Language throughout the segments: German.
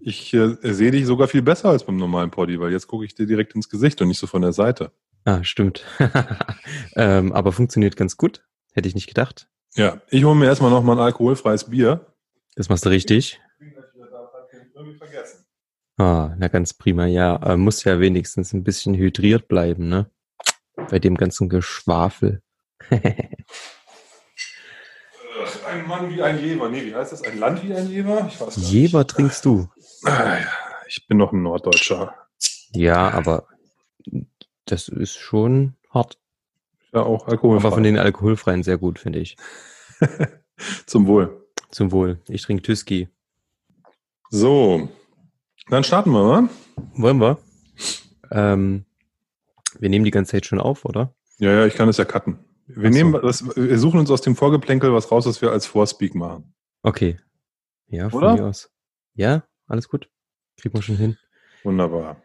Ich äh, sehe dich sogar viel besser als beim normalen Poddy, weil jetzt gucke ich dir direkt ins Gesicht und nicht so von der Seite. Ah, stimmt. ähm, aber funktioniert ganz gut. Hätte ich nicht gedacht. Ja, ich hole mir erstmal nochmal ein alkoholfreies Bier. Das machst du richtig. Ah, na ganz prima. Ja, äh, muss ja wenigstens ein bisschen hydriert bleiben, ne? Bei dem ganzen Geschwafel. ein Mann wie ein Jever. Nee, wie heißt das? Ein Land wie ein Jever? Ich weiß Jever nicht. trinkst du. Ah. Ich bin noch ein Norddeutscher. Ja, aber das ist schon hart. Ja, auch alkoholfrei. Aber von den alkoholfreien sehr gut, finde ich. Zum Wohl. Zum Wohl. Ich trinke Tüski. So, dann starten wir, oder? Wollen wir? Ähm, wir nehmen die ganze Zeit schon auf, oder? Ja, ja, ich kann es ja cutten. Wir, so. nehmen das, wir suchen uns aus dem Vorgeplänkel was raus, was wir als Vorspeak machen. Okay. Ja, von Oder? mir aus. Ja, alles gut. Kriegen wir schon hin. Wunderbar.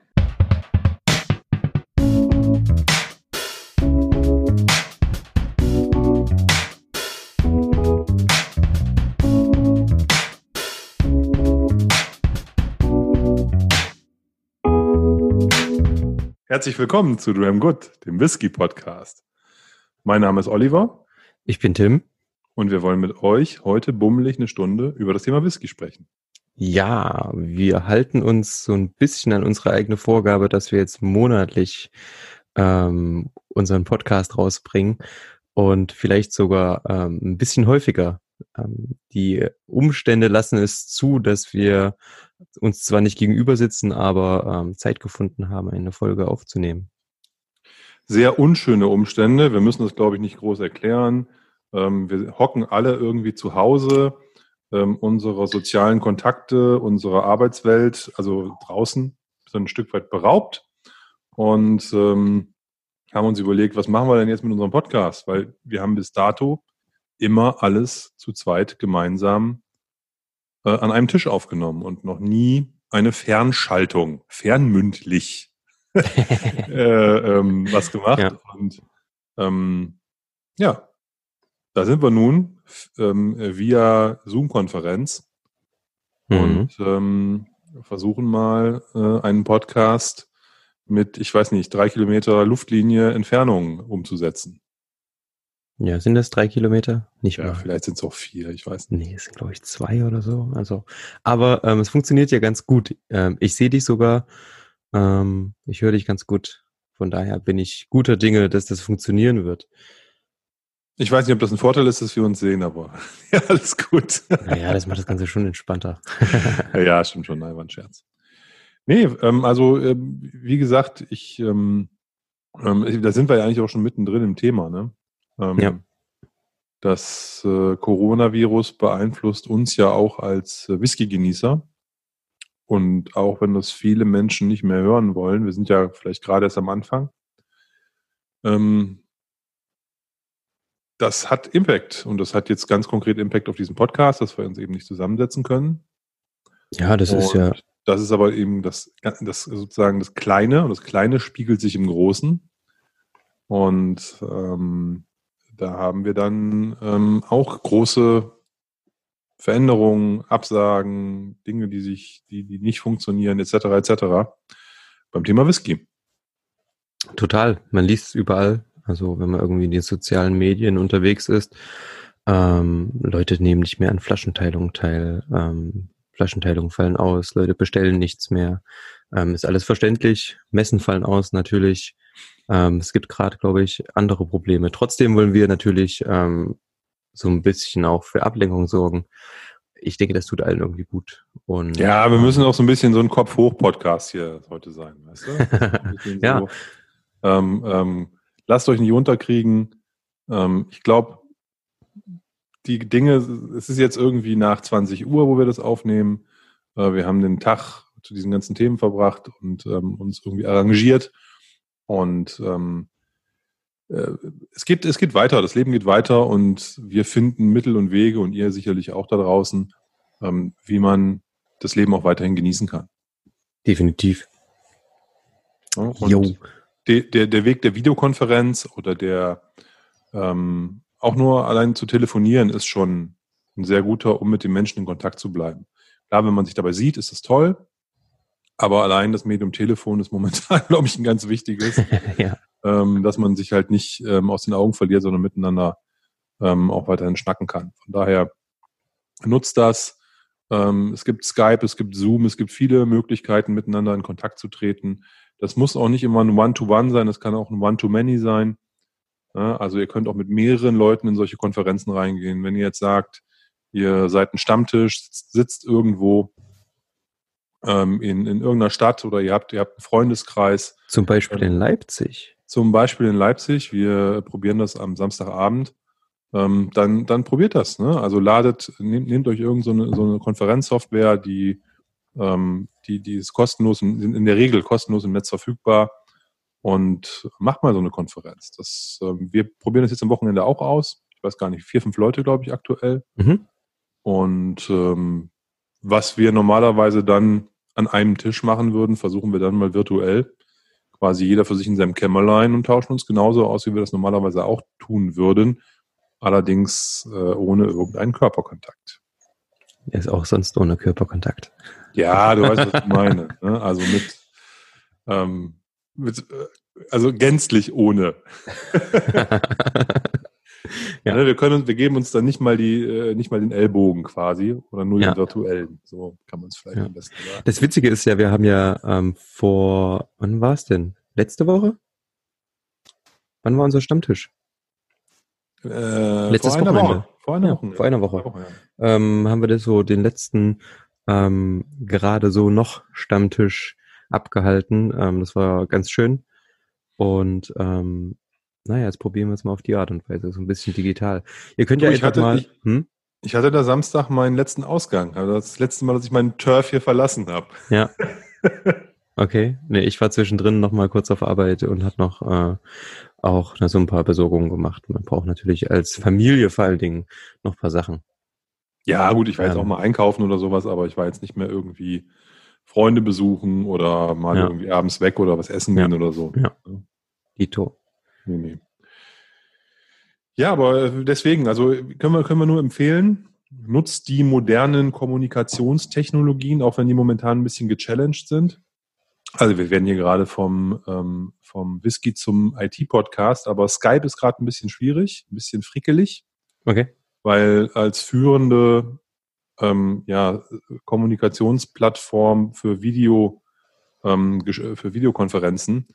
Herzlich willkommen zu Dram Good, dem Whisky Podcast. Mein Name ist Oliver. Ich bin Tim. Und wir wollen mit euch heute bummelig eine Stunde über das Thema Whisky sprechen. Ja, wir halten uns so ein bisschen an unsere eigene Vorgabe, dass wir jetzt monatlich ähm, unseren Podcast rausbringen und vielleicht sogar ähm, ein bisschen häufiger. Ähm, die Umstände lassen es zu, dass wir uns zwar nicht gegenüber sitzen, aber ähm, Zeit gefunden haben, eine Folge aufzunehmen sehr unschöne Umstände. Wir müssen das, glaube ich, nicht groß erklären. Ähm, wir hocken alle irgendwie zu Hause, ähm, unserer sozialen Kontakte, unserer Arbeitswelt, also draußen, so ein Stück weit beraubt und ähm, haben uns überlegt, was machen wir denn jetzt mit unserem Podcast? Weil wir haben bis dato immer alles zu zweit gemeinsam äh, an einem Tisch aufgenommen und noch nie eine Fernschaltung, fernmündlich äh, ähm, was gemacht. Ja. Und ähm, ja, da sind wir nun ähm, via Zoom-Konferenz mhm. und ähm, versuchen mal äh, einen Podcast mit, ich weiß nicht, drei Kilometer Luftlinie Entfernung umzusetzen. Ja, sind das drei Kilometer? Nicht ja, mal. vielleicht sind es auch vier, ich weiß nicht. Nee, es sind glaube ich zwei oder so. Also, aber ähm, es funktioniert ja ganz gut. Ähm, ich sehe dich sogar ähm, ich höre dich ganz gut. Von daher bin ich guter Dinge, dass das funktionieren wird. Ich weiß nicht, ob das ein Vorteil ist, dass wir uns sehen, aber ja, alles gut. Naja, das macht das Ganze schon entspannter. ja, stimmt schon, nein, war ein Scherz. Nee, ähm, also äh, wie gesagt, ich, ähm, ähm, da sind wir ja eigentlich auch schon mittendrin im Thema, ne? Ähm, ja. Das äh, Coronavirus beeinflusst uns ja auch als äh, Whisky-Genießer. Und auch wenn das viele Menschen nicht mehr hören wollen, wir sind ja vielleicht gerade erst am Anfang, ähm, das hat Impact. Und das hat jetzt ganz konkret Impact auf diesen Podcast, dass wir uns eben nicht zusammensetzen können. Ja, das und ist ja. Das ist aber eben das, das sozusagen das Kleine und das Kleine spiegelt sich im Großen. Und ähm, da haben wir dann ähm, auch große Veränderungen, Absagen, Dinge, die sich, die, die nicht funktionieren, etc. etc. beim Thema Whisky. Total. Man liest es überall. Also wenn man irgendwie in den sozialen Medien unterwegs ist, ähm, Leute nehmen nicht mehr an Flaschenteilungen teil, ähm, Flaschenteilungen fallen aus, Leute bestellen nichts mehr. Ähm, ist alles verständlich. Messen fallen aus natürlich. Ähm, es gibt gerade, glaube ich, andere Probleme. Trotzdem wollen wir natürlich ähm, so ein bisschen auch für Ablenkung sorgen. Ich denke, das tut allen irgendwie gut. Und, ja, wir müssen auch so ein bisschen so ein Kopf-hoch-Podcast hier heute sein, weißt du? ja. So, ähm, ähm, lasst euch nicht unterkriegen. Ähm, ich glaube, die Dinge, es ist jetzt irgendwie nach 20 Uhr, wo wir das aufnehmen. Äh, wir haben den Tag zu diesen ganzen Themen verbracht und ähm, uns irgendwie arrangiert. Und ähm, äh, es geht, es geht weiter, das Leben geht weiter und wir finden Mittel und Wege und ihr sicherlich auch da draußen, ähm, wie man das Leben auch weiterhin genießen kann. Definitiv. Und der, der, der Weg der Videokonferenz oder der ähm, auch nur allein zu telefonieren ist schon ein sehr guter, um mit den Menschen in Kontakt zu bleiben. Klar, wenn man sich dabei sieht, ist das toll. Aber allein das Medium Telefon ist momentan, glaube ich, ein ganz wichtiges, ja. Ähm, dass man sich halt nicht ähm, aus den Augen verliert, sondern miteinander ähm, auch weiterhin schnacken kann. Von daher nutzt das. Ähm, es gibt Skype, es gibt Zoom, es gibt viele Möglichkeiten, miteinander in Kontakt zu treten. Das muss auch nicht immer ein One-to-One -One sein, das kann auch ein One-to-Many sein. Ja, also ihr könnt auch mit mehreren Leuten in solche Konferenzen reingehen. Wenn ihr jetzt sagt, ihr seid ein Stammtisch, sitzt, irgendwo ähm, in, in irgendeiner Stadt oder ihr habt, ihr habt einen Freundeskreis. Zum Beispiel in Leipzig. Zum Beispiel in Leipzig. Wir probieren das am Samstagabend. Ähm, dann, dann probiert das. Ne? Also ladet, nehmt, nehmt euch irgendeine so, so eine Konferenzsoftware, die, ähm, die, die ist kostenlos, in, in der Regel kostenlos im Netz verfügbar und macht mal so eine Konferenz. Das, ähm, wir probieren das jetzt am Wochenende auch aus. Ich weiß gar nicht, vier, fünf Leute, glaube ich, aktuell. Mhm. Und ähm, was wir normalerweise dann an einem Tisch machen würden, versuchen wir dann mal virtuell. Quasi jeder für sich in seinem Kämmerlein und tauschen uns genauso aus, wie wir das normalerweise auch tun würden. Allerdings äh, ohne irgendeinen Körperkontakt. Er ist auch sonst ohne Körperkontakt. Ja, du weißt, was ich meine. Ne? Also mit, ähm, mit, äh, also gänzlich ohne. ja. Ne, wir können, wir geben uns dann nicht mal die, äh, nicht mal den Ellbogen quasi oder nur ja. den virtuellen. So kann man es vielleicht ja. am besten sagen. Das Witzige ist ja, wir haben ja ähm, vor, wann war es denn? Letzte Woche? Wann war unser Stammtisch? Äh, Letztes vor Wochenende. Woche. Vor einer Woche. vor einer Woche. Woche ähm, haben wir das so den letzten ähm, gerade so noch Stammtisch abgehalten. Ähm, das war ganz schön. Und ähm, naja, jetzt probieren wir es mal auf die Art und Weise, so ein bisschen digital. Ihr könnt du, ja einfach mal. Ich, hm? ich, hatte da Samstag meinen letzten Ausgang. Also das letzte Mal, dass ich meinen Turf hier verlassen habe. Ja. Okay. Nee, ich war zwischendrin noch mal kurz auf Arbeit und hat noch äh, auch so ein paar Besorgungen gemacht. Man braucht natürlich als Familie vor allen Dingen noch ein paar Sachen. Ja, gut, ich war ähm, jetzt auch mal einkaufen oder sowas, aber ich war jetzt nicht mehr irgendwie Freunde besuchen oder mal ja. irgendwie abends weg oder was essen gehen oder so. Ja. Dito. Nee, nee. Ja, aber deswegen, also können wir, können wir nur empfehlen, nutzt die modernen Kommunikationstechnologien, auch wenn die momentan ein bisschen gechallenged sind. Also wir werden hier gerade vom, ähm, vom Whisky zum IT-Podcast, aber Skype ist gerade ein bisschen schwierig, ein bisschen frickelig. Okay. Weil als führende ähm, ja, Kommunikationsplattform für Video, ähm, für Videokonferenzen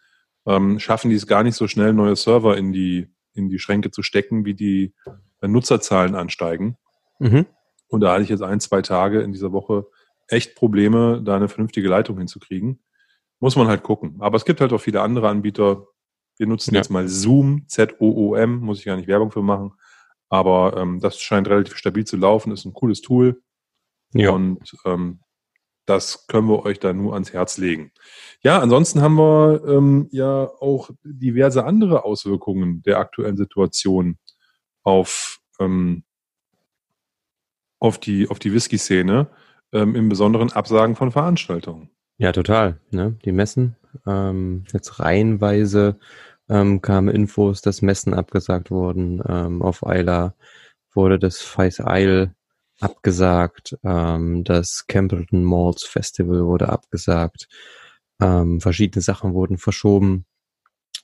ähm, schaffen die es gar nicht so schnell, neue Server in die, in die Schränke zu stecken, wie die äh, Nutzerzahlen ansteigen. Mhm. Und da hatte ich jetzt ein, zwei Tage in dieser Woche echt Probleme, da eine vernünftige Leitung hinzukriegen. Muss man halt gucken. Aber es gibt halt auch viele andere Anbieter. Wir nutzen ja. jetzt mal Zoom, Z-O-O-M, muss ich gar nicht Werbung für machen. Aber ähm, das scheint relativ stabil zu laufen, ist ein cooles Tool. Ja. Und ähm, das können wir euch da nur ans Herz legen. Ja, ansonsten haben wir ähm, ja auch diverse andere Auswirkungen der aktuellen Situation auf, ähm, auf die, auf die Whisky-Szene, ähm, im Besonderen Absagen von Veranstaltungen. Ja, total. Ne? Die Messen, ähm, jetzt reihenweise ähm, kamen Infos, dass Messen abgesagt wurden. Ähm, auf Eila wurde das Feis Isle abgesagt. Ähm, das Campbellton Malls Festival wurde abgesagt. Ähm, verschiedene Sachen wurden verschoben,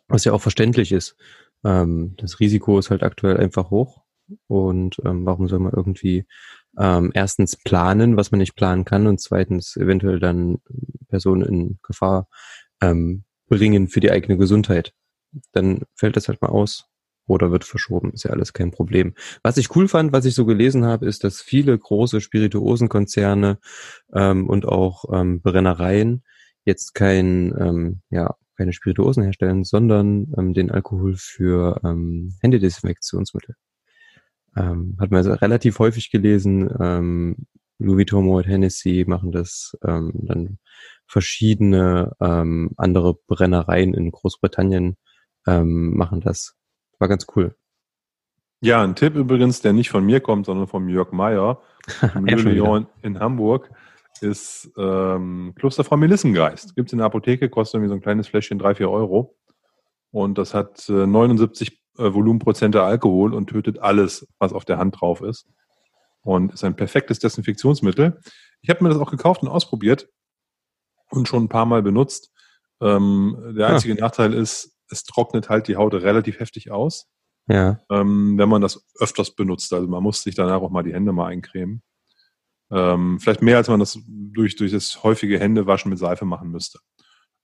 was ja auch verständlich ist. Ähm, das Risiko ist halt aktuell einfach hoch. Und ähm, warum soll man irgendwie ähm, erstens planen, was man nicht planen kann, und zweitens eventuell dann Personen in Gefahr ähm, bringen für die eigene Gesundheit? Dann fällt das halt mal aus oder wird verschoben. Ist ja alles kein Problem. Was ich cool fand, was ich so gelesen habe, ist, dass viele große Spirituosenkonzerne ähm, und auch ähm, Brennereien jetzt kein, ähm, ja, keine Spirituosen herstellen, sondern ähm, den Alkohol für ähm, Händedesinfektionsmittel. Ähm, hat man also relativ häufig gelesen. Ähm, Louis Vuitton und Hennessy machen das, ähm, dann verschiedene ähm, andere Brennereien in Großbritannien ähm, machen das. War ganz cool. Ja, ein Tipp übrigens, der nicht von mir kommt, sondern von Jörg Meyer, Lyon in Hamburg, ist ähm, Klosterfrau Melissengeist. Gibt es in der Apotheke, kostet irgendwie so ein kleines Fläschchen 3, 4 Euro. Und das hat äh, 79 äh, Volumenprozente Alkohol und tötet alles, was auf der Hand drauf ist. Und ist ein perfektes Desinfektionsmittel. Ich habe mir das auch gekauft und ausprobiert und schon ein paar Mal benutzt. Ähm, der einzige ja. Nachteil ist, es trocknet halt die Haut relativ heftig aus. Ja. Ähm, wenn man das öfters benutzt. Also man muss sich danach auch mal die Hände mal eincremen. Ähm, vielleicht mehr, als man das durch, durch das häufige Händewaschen mit Seife machen müsste.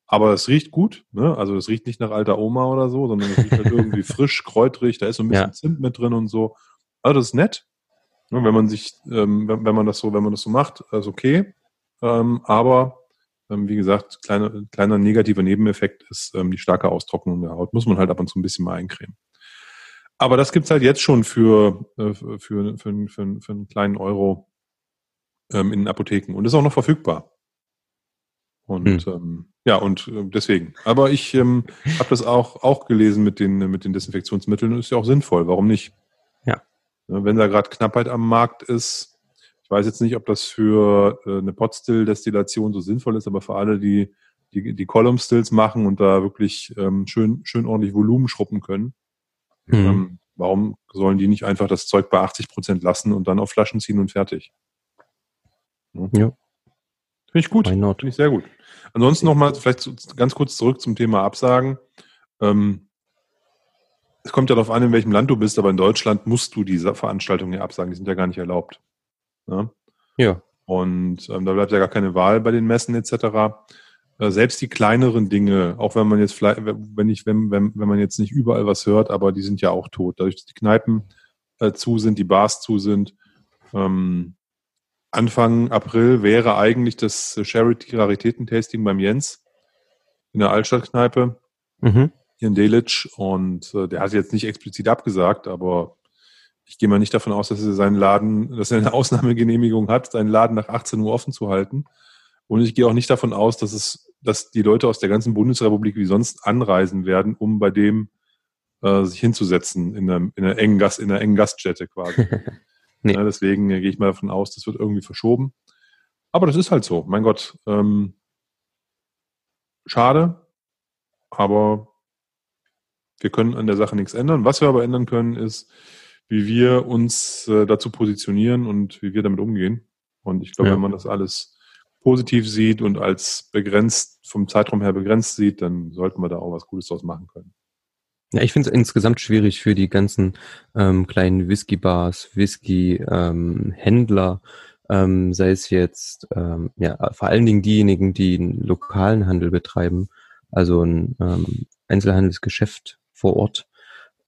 Aber es riecht gut, ne? Also es riecht nicht nach alter Oma oder so, sondern es riecht halt irgendwie frisch, kräutrig, da ist so ein bisschen ja. Zimt mit drin und so. Also das ist nett. Ne? Wenn man sich, ähm, wenn, wenn, man das so, wenn man das so macht, ist okay. Ähm, aber wie gesagt, kleiner, kleiner negativer Nebeneffekt ist ähm, die starke Austrocknung der Haut. Muss man halt ab und zu ein bisschen mal eincremen. Aber das gibt's halt jetzt schon für, äh, für, für, für, für, für einen kleinen Euro ähm, in den Apotheken und ist auch noch verfügbar. Und hm. ähm, ja, und äh, deswegen. Aber ich ähm, habe das auch, auch gelesen mit den, mit den Desinfektionsmitteln und ist ja auch sinnvoll. Warum nicht? Ja. Wenn da gerade Knappheit am Markt ist, ich weiß jetzt nicht, ob das für äh, eine Potstill-Destillation so sinnvoll ist, aber für alle, die die, die Column Stills machen und da wirklich ähm, schön, schön ordentlich Volumen schruppen können, mhm. ähm, warum sollen die nicht einfach das Zeug bei 80 Prozent lassen und dann auf Flaschen ziehen und fertig? Ja. ja. Finde ich gut. Finde ich sehr gut. Ansonsten nochmal vielleicht ganz kurz zurück zum Thema Absagen. Ähm, es kommt ja darauf an, in welchem Land du bist, aber in Deutschland musst du diese Veranstaltungen ja absagen. Die sind ja gar nicht erlaubt. Ja. ja. Und ähm, da bleibt ja gar keine Wahl bei den Messen etc. Äh, selbst die kleineren Dinge, auch wenn man jetzt vielleicht, wenn ich, wenn, wenn, wenn man jetzt nicht überall was hört, aber die sind ja auch tot. Dadurch, dass die Kneipen äh, zu sind, die Bars zu sind, ähm, Anfang April wäre eigentlich das Charity-Raritäten-Tasting beim Jens in der Altstadtkneipe mhm. hier in Delitzsch. Und äh, der hat jetzt nicht explizit abgesagt, aber ich gehe mal nicht davon aus, dass er seinen Laden, dass er eine Ausnahmegenehmigung hat, seinen Laden nach 18 Uhr offen zu halten. Und ich gehe auch nicht davon aus, dass es, dass die Leute aus der ganzen Bundesrepublik wie sonst anreisen werden, um bei dem äh, sich hinzusetzen in einer, in einer engen Gast, in einer engen Gaststätte quasi. Nee. Ja, deswegen gehe ich mal davon aus, das wird irgendwie verschoben. Aber das ist halt so. Mein Gott. Ähm, schade, aber wir können an der Sache nichts ändern. Was wir aber ändern können, ist, wie wir uns äh, dazu positionieren und wie wir damit umgehen. Und ich glaube, ja. wenn man das alles positiv sieht und als begrenzt, vom Zeitraum her begrenzt sieht, dann sollten wir da auch was Gutes draus machen können. Ja, ich finde es insgesamt schwierig für die ganzen ähm, kleinen Whisky-Bars, Whisky-Händler, ähm, sei es jetzt ähm, ja vor allen Dingen diejenigen, die einen lokalen Handel betreiben, also ein ähm, Einzelhandelsgeschäft vor Ort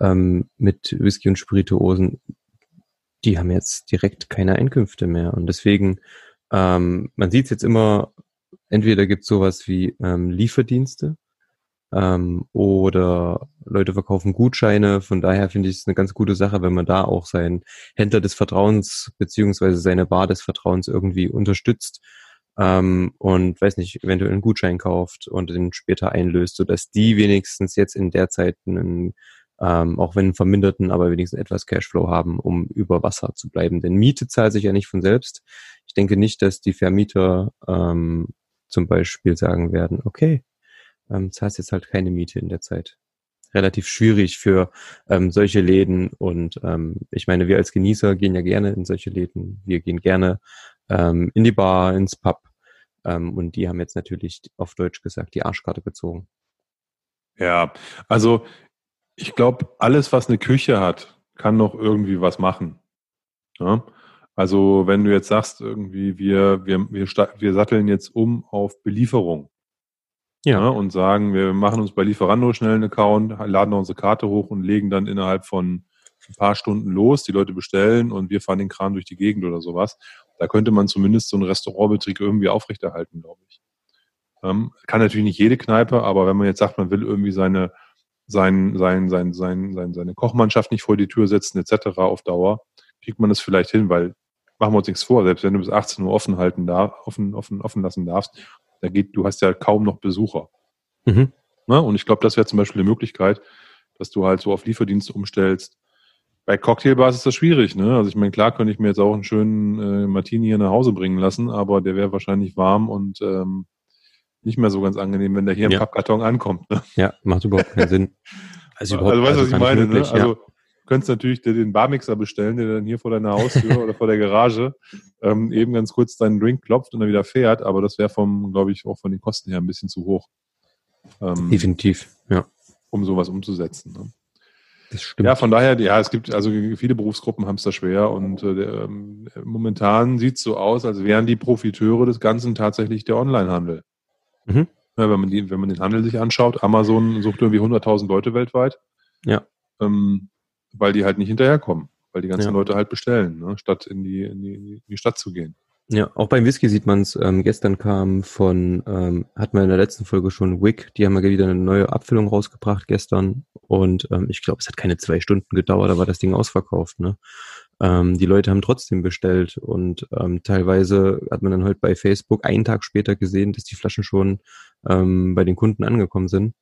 ähm, mit Whisky und Spirituosen, die haben jetzt direkt keine Einkünfte mehr und deswegen ähm, man sieht es jetzt immer, entweder gibt es sowas wie ähm, Lieferdienste, ähm, oder Leute verkaufen Gutscheine. Von daher finde ich es eine ganz gute Sache, wenn man da auch seinen Händler des Vertrauens beziehungsweise seine Bar des Vertrauens irgendwie unterstützt ähm, und weiß nicht, eventuell einen Gutschein kauft und den später einlöst, sodass die wenigstens jetzt in der Zeit einen ähm, auch wenn verminderten, aber wenigstens etwas Cashflow haben, um über Wasser zu bleiben. Denn Miete zahlt sich ja nicht von selbst. Ich denke nicht, dass die Vermieter ähm, zum Beispiel sagen werden, okay, ähm, zahlst jetzt halt keine Miete in der Zeit. Relativ schwierig für ähm, solche Läden und ähm, ich meine, wir als Genießer gehen ja gerne in solche Läden. Wir gehen gerne ähm, in die Bar, ins Pub ähm, und die haben jetzt natürlich auf Deutsch gesagt die Arschkarte gezogen. Ja, also ich glaube, alles, was eine Küche hat, kann noch irgendwie was machen. Ja? Also wenn du jetzt sagst, irgendwie, wir, wir, wir, wir satteln jetzt um auf Belieferung, ja. Ne, und sagen, wir machen uns bei Lieferando schnell einen Account, laden unsere Karte hoch und legen dann innerhalb von ein paar Stunden los, die Leute bestellen und wir fahren den Kran durch die Gegend oder sowas. Da könnte man zumindest so einen Restaurantbetrieb irgendwie aufrechterhalten, glaube ich. Ähm, kann natürlich nicht jede Kneipe, aber wenn man jetzt sagt, man will irgendwie seine, sein, sein, sein, sein, sein, seine Kochmannschaft nicht vor die Tür setzen, etc. auf Dauer, kriegt man das vielleicht hin, weil machen wir uns nichts vor, selbst wenn du bis 18 Uhr offen halten darf, offen, offen, offen lassen darfst, da geht, du hast ja kaum noch Besucher. Mhm. Ne? Und ich glaube, das wäre zum Beispiel eine Möglichkeit, dass du halt so auf Lieferdienste umstellst. Bei Cocktailbars ist das schwierig, ne? Also ich meine, klar könnte ich mir jetzt auch einen schönen äh, Martini hier nach Hause bringen lassen, aber der wäre wahrscheinlich warm und ähm, nicht mehr so ganz angenehm, wenn der hier im Pappkarton ankommt. Ne? Ja, macht überhaupt keinen Sinn. Also, überhaupt, also weißt du, also was ich meine? Ne? Möglich, ne? Also könntest natürlich dir den Barmixer bestellen, der dann hier vor deiner Haustür oder vor der Garage ähm, eben ganz kurz deinen Drink klopft und dann wieder fährt. Aber das wäre vom, glaube ich, auch von den Kosten her ein bisschen zu hoch. Ähm, Definitiv, ja. Um sowas umzusetzen. Ne? Das stimmt. Ja, von daher, ja, es gibt, also viele Berufsgruppen haben es da schwer und äh, ähm, momentan sieht es so aus, als wären die Profiteure des Ganzen tatsächlich der Onlinehandel. Mhm. Ja, wenn, man die, wenn man den Handel sich anschaut, Amazon sucht irgendwie 100.000 Leute weltweit. Ja. Ähm, weil die halt nicht hinterherkommen, weil die ganzen ja. Leute halt bestellen, ne, statt in die, in, die, in die Stadt zu gehen. Ja, auch beim Whisky sieht man es. Ähm, gestern kam von, ähm, hat man in der letzten Folge schon Wick, die haben ja wieder eine neue Abfüllung rausgebracht gestern. Und ähm, ich glaube, es hat keine zwei Stunden gedauert, da war das Ding ausverkauft. Ne? Ähm, die Leute haben trotzdem bestellt und ähm, teilweise hat man dann heute bei Facebook einen Tag später gesehen, dass die Flaschen schon ähm, bei den Kunden angekommen sind.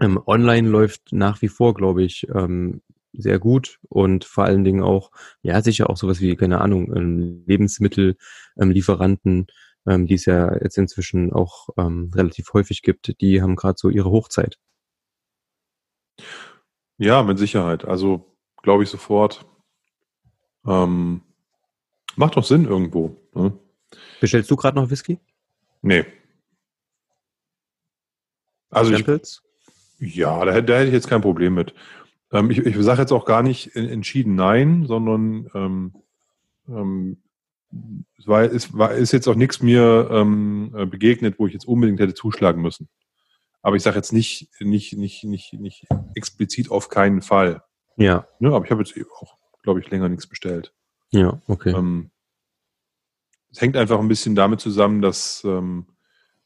Ähm, online läuft nach wie vor, glaube ich, ähm, sehr gut und vor allen Dingen auch, ja, sicher auch sowas wie, keine Ahnung, ähm, Lebensmittellieferanten, ähm, die es ja jetzt inzwischen auch ähm, relativ häufig gibt, die haben gerade so ihre Hochzeit. Ja, mit Sicherheit. Also glaube ich sofort. Ähm, macht doch Sinn irgendwo. Ne? Bestellst du gerade noch Whisky? Nee. Also ich, ja, da, da hätte ich jetzt kein Problem mit. Ähm, ich ich sage jetzt auch gar nicht entschieden nein, sondern ähm, ähm, es, war, es war, ist jetzt auch nichts mir ähm, äh, begegnet, wo ich jetzt unbedingt hätte zuschlagen müssen. Aber ich sage jetzt nicht, nicht, nicht, nicht, nicht explizit auf keinen Fall. Ja. ja aber ich habe jetzt auch, glaube ich, länger nichts bestellt. Ja, okay. Ähm, es hängt einfach ein bisschen damit zusammen, dass ähm,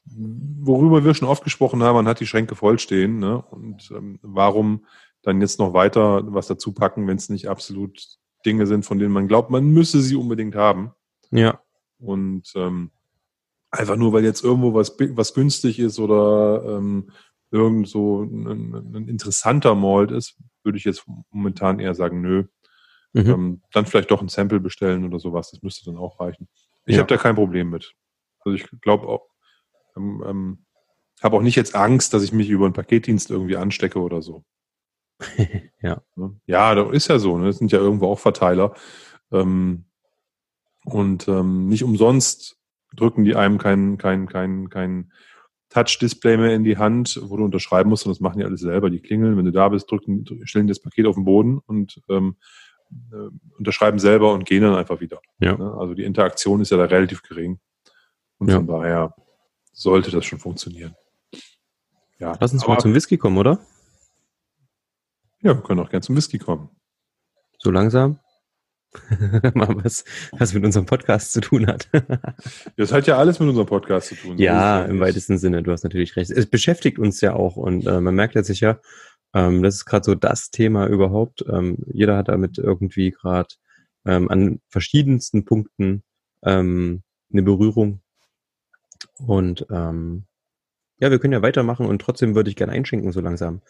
worüber wir schon oft gesprochen haben, man hat die Schränke vollstehen. Ne? Und ähm, warum dann jetzt noch weiter was dazu packen, wenn es nicht absolut Dinge sind, von denen man glaubt, man müsse sie unbedingt haben. Ja. Und ähm, einfach nur, weil jetzt irgendwo was, was günstig ist oder ähm, irgend so ein, ein interessanter Malt ist, würde ich jetzt momentan eher sagen, nö. Mhm. Ähm, dann vielleicht doch ein Sample bestellen oder sowas. Das müsste dann auch reichen. Ich ja. habe da kein Problem mit. Also ich glaube auch, ähm, ähm, habe auch nicht jetzt Angst, dass ich mich über einen Paketdienst irgendwie anstecke oder so. ja. Ne? Ja, das ist ja so. Ne? Das sind ja irgendwo auch Verteiler. Ähm, und ähm, nicht umsonst drücken die einem kein, kein, kein, kein Touch-Display mehr in die Hand, wo du unterschreiben musst. Und das machen die alles selber. Die klingeln, wenn du da bist, drücken, stellen das Paket auf den Boden und ähm, äh, unterschreiben selber und gehen dann einfach wieder. Ja. Ne? Also die Interaktion ist ja da relativ gering. Und ja. von daher sollte das schon funktionieren. Ja, Lass uns aber, mal zum Whisky kommen, oder? Ja, wir können auch gerne zum Whisky kommen. So langsam? mal was, was mit unserem Podcast zu tun hat. das hat ja alles mit unserem Podcast zu tun. ja, im weitesten Sinne, du hast natürlich recht. Es beschäftigt uns ja auch und äh, man merkt ja sicher, ähm, das ist gerade so das Thema überhaupt. Ähm, jeder hat damit irgendwie gerade ähm, an verschiedensten Punkten ähm, eine Berührung und ähm, ja, wir können ja weitermachen und trotzdem würde ich gerne einschenken so langsam.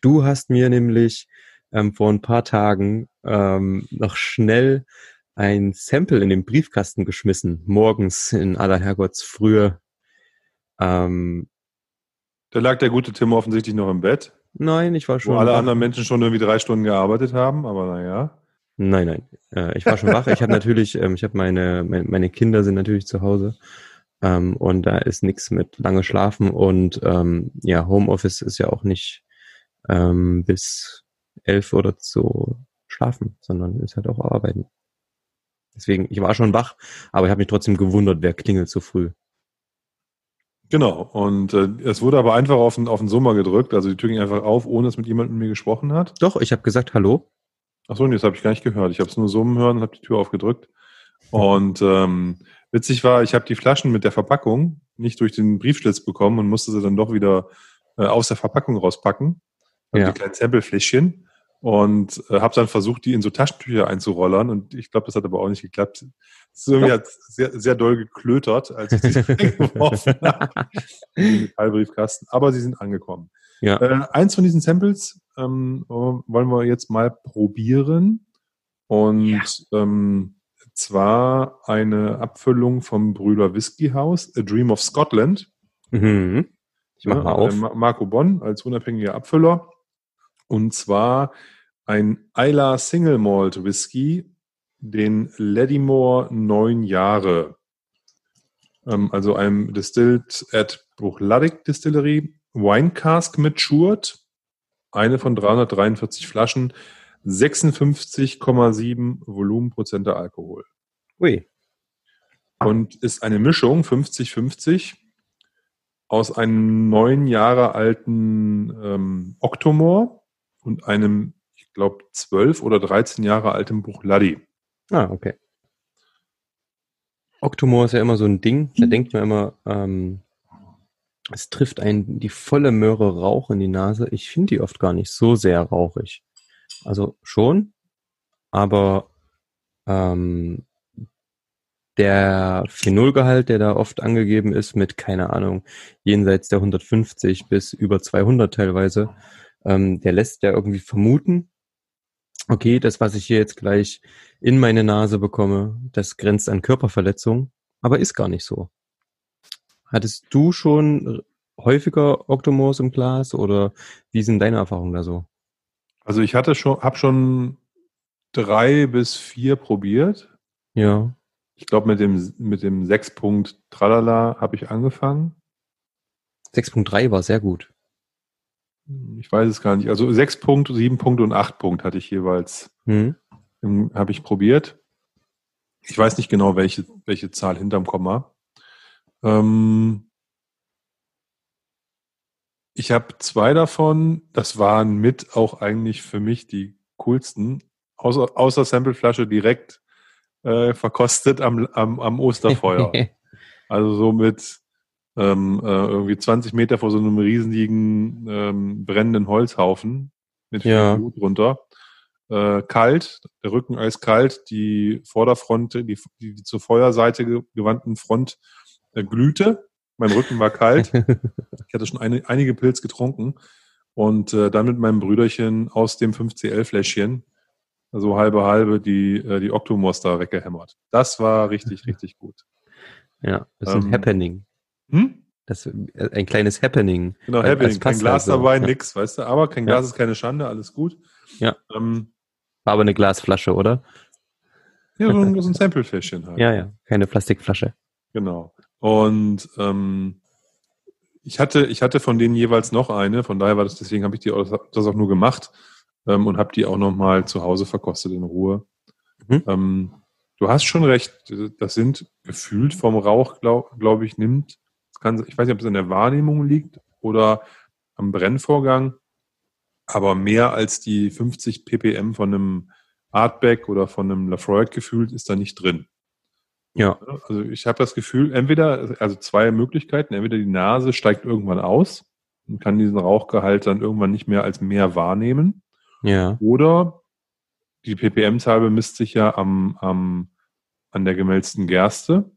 Du hast mir nämlich ähm, vor ein paar Tagen ähm, noch schnell ein Sample in den Briefkasten geschmissen, morgens in aller Herrgottsfrühe. Ähm, da lag der gute Tim offensichtlich noch im Bett. Nein, ich war schon. Wo alle wach. anderen Menschen schon irgendwie drei Stunden gearbeitet haben, aber naja. Nein, nein. Äh, ich war schon wach. Ich habe natürlich, ähm, ich habe meine, meine, meine Kinder sind natürlich zu Hause ähm, und da ist nichts mit lange schlafen und ähm, ja, Homeoffice ist ja auch nicht ähm, bis elf oder so schlafen, sondern ist halt auch arbeiten. Deswegen, ich war schon wach, aber ich habe mich trotzdem gewundert, wer klingelt so früh. Genau, und äh, es wurde aber einfach auf den, auf den Summer gedrückt, also die Tür ging einfach auf, ohne dass mit jemandem mit mir gesprochen hat. Doch, ich habe gesagt Hallo. Ach so, nee, das habe ich gar nicht gehört. Ich habe es nur summen hören und habe die Tür aufgedrückt. Und ähm, Witzig war, ich habe die Flaschen mit der Verpackung nicht durch den Briefschlitz bekommen und musste sie dann doch wieder äh, aus der Verpackung rauspacken. Also ja. Die kleinen Samplefläschchen. Und äh, habe dann versucht, die in so Taschentücher einzurollern. Und ich glaube, das hat aber auch nicht geklappt. Es irgendwie hat sehr, sehr doll geklötert, als ich sie eingeworfen habe. In Metallbriefkasten. Aber sie sind angekommen. Ja. Äh, eins von diesen Samples ähm, wollen wir jetzt mal probieren. Und ja. ähm, zwar eine Abfüllung vom Brüder Whisky House, A Dream of Scotland. Mhm. Ich mache mal auf. Marco Bonn als unabhängiger Abfüller. Und zwar ein Isla Single Malt Whisky, den Ladymore neun Jahre. Ähm, also einem Distilled at Bruchladig Distillery, Wine Cask matured, eine von 343 Flaschen, 56,7 Volumenprozente Alkohol. Ui. Und ist eine Mischung 50-50 aus einem neun Jahre alten ähm, Octomore und einem, ich glaube, zwölf oder 13 Jahre alten Bruchladi. Ah, okay. Octomore ist ja immer so ein Ding, da denkt man immer, ähm, es trifft einen die volle Möhre Rauch in die Nase. Ich finde die oft gar nicht so sehr rauchig. Also schon, aber ähm, der Phenolgehalt, der da oft angegeben ist, mit, keine Ahnung, jenseits der 150 bis über 200 teilweise, ähm, der lässt ja irgendwie vermuten, okay, das, was ich hier jetzt gleich in meine Nase bekomme, das grenzt an Körperverletzung, aber ist gar nicht so. Hattest du schon häufiger Octomos im Glas oder wie sind deine Erfahrungen da so? Also ich hatte schon, habe schon drei bis vier probiert. Ja. Ich glaube, mit dem, mit dem 6 Punkt Tralala habe ich angefangen. 6.3 war sehr gut. Ich weiß es gar nicht. Also 6 Punkt, 7 Punkt und 8 Punkt hatte ich jeweils, hm. habe ich probiert. Ich weiß nicht genau, welche, welche Zahl hinterm Komma. Ähm, ich habe zwei davon, das waren mit auch eigentlich für mich die coolsten, außer, außer Sampleflasche direkt äh, verkostet am, am, am Osterfeuer. also so mit ähm, äh, irgendwie 20 Meter vor so einem riesigen ähm, brennenden Holzhaufen mit viel ja. Blut runter. Äh, kalt, der Rücken eiskalt, die Vorderfront, die, die, die zur Feuerseite gewandten Front äh, glühte. Mein Rücken war kalt. ich hatte schon eine, einige Pilz getrunken und äh, dann mit meinem Brüderchen aus dem 5CL-Fläschchen so halbe halbe die, äh, die Octomonster weggehämmert. Das war richtig, richtig gut. Ja, das ist ähm, ein Happening. Hm? Das äh, ein kleines Happening. Genau, Happening. Kein Glas also, dabei, ja. nix, weißt du. Aber kein Glas ja. ist keine Schande, alles gut. Ja. Ähm, war aber eine Glasflasche, oder? Ja, so ein, so ein Samplefläschchen halt. Ja, ja, keine Plastikflasche. Genau. Und ähm, ich hatte, ich hatte von denen jeweils noch eine, von daher war das, deswegen habe ich die auch, das auch nur gemacht ähm, und habe die auch nochmal zu Hause verkostet in Ruhe. Mhm. Ähm, du hast schon recht, das sind gefühlt vom Rauch, glaube glaub ich, nimmt, kann, ich weiß nicht, ob es an der Wahrnehmung liegt oder am Brennvorgang, aber mehr als die 50 ppm von einem Artback oder von einem Lafroig gefühlt ist da nicht drin. Ja. Also ich habe das Gefühl, entweder, also zwei Möglichkeiten, entweder die Nase steigt irgendwann aus und kann diesen Rauchgehalt dann irgendwann nicht mehr als mehr wahrnehmen. Ja. Oder die ppm-Zahl bemisst sich ja am, am, an der gemälzten Gerste.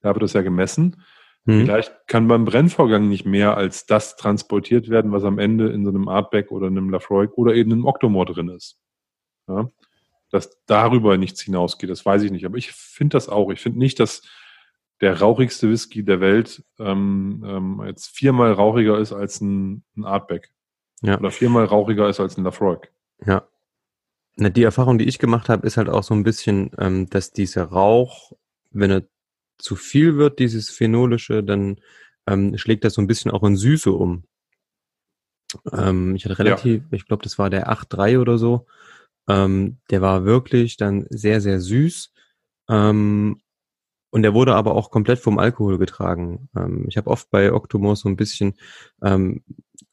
Da wird das ja gemessen. Hm. Vielleicht kann beim Brennvorgang nicht mehr als das transportiert werden, was am Ende in so einem Artback oder einem Lafroig oder eben einem Octomore drin ist. Ja? Dass darüber nichts hinausgeht, das weiß ich nicht. Aber ich finde das auch. Ich finde nicht, dass der rauchigste Whisky der Welt ähm, ähm, jetzt viermal rauchiger ist als ein, ein Artback. Ja. Oder viermal rauchiger ist als ein Lafroig. Ja. Na, die Erfahrung, die ich gemacht habe, ist halt auch so ein bisschen, ähm, dass dieser Rauch, wenn er zu viel wird, dieses Phenolische, dann ähm, schlägt das so ein bisschen auch in Süße um. Ähm, ich hatte relativ, ja. ich glaube, das war der 8.3 oder so. Ähm, der war wirklich dann sehr, sehr süß. Ähm, und der wurde aber auch komplett vom Alkohol getragen. Ähm, ich habe oft bei Octomore so ein bisschen ähm,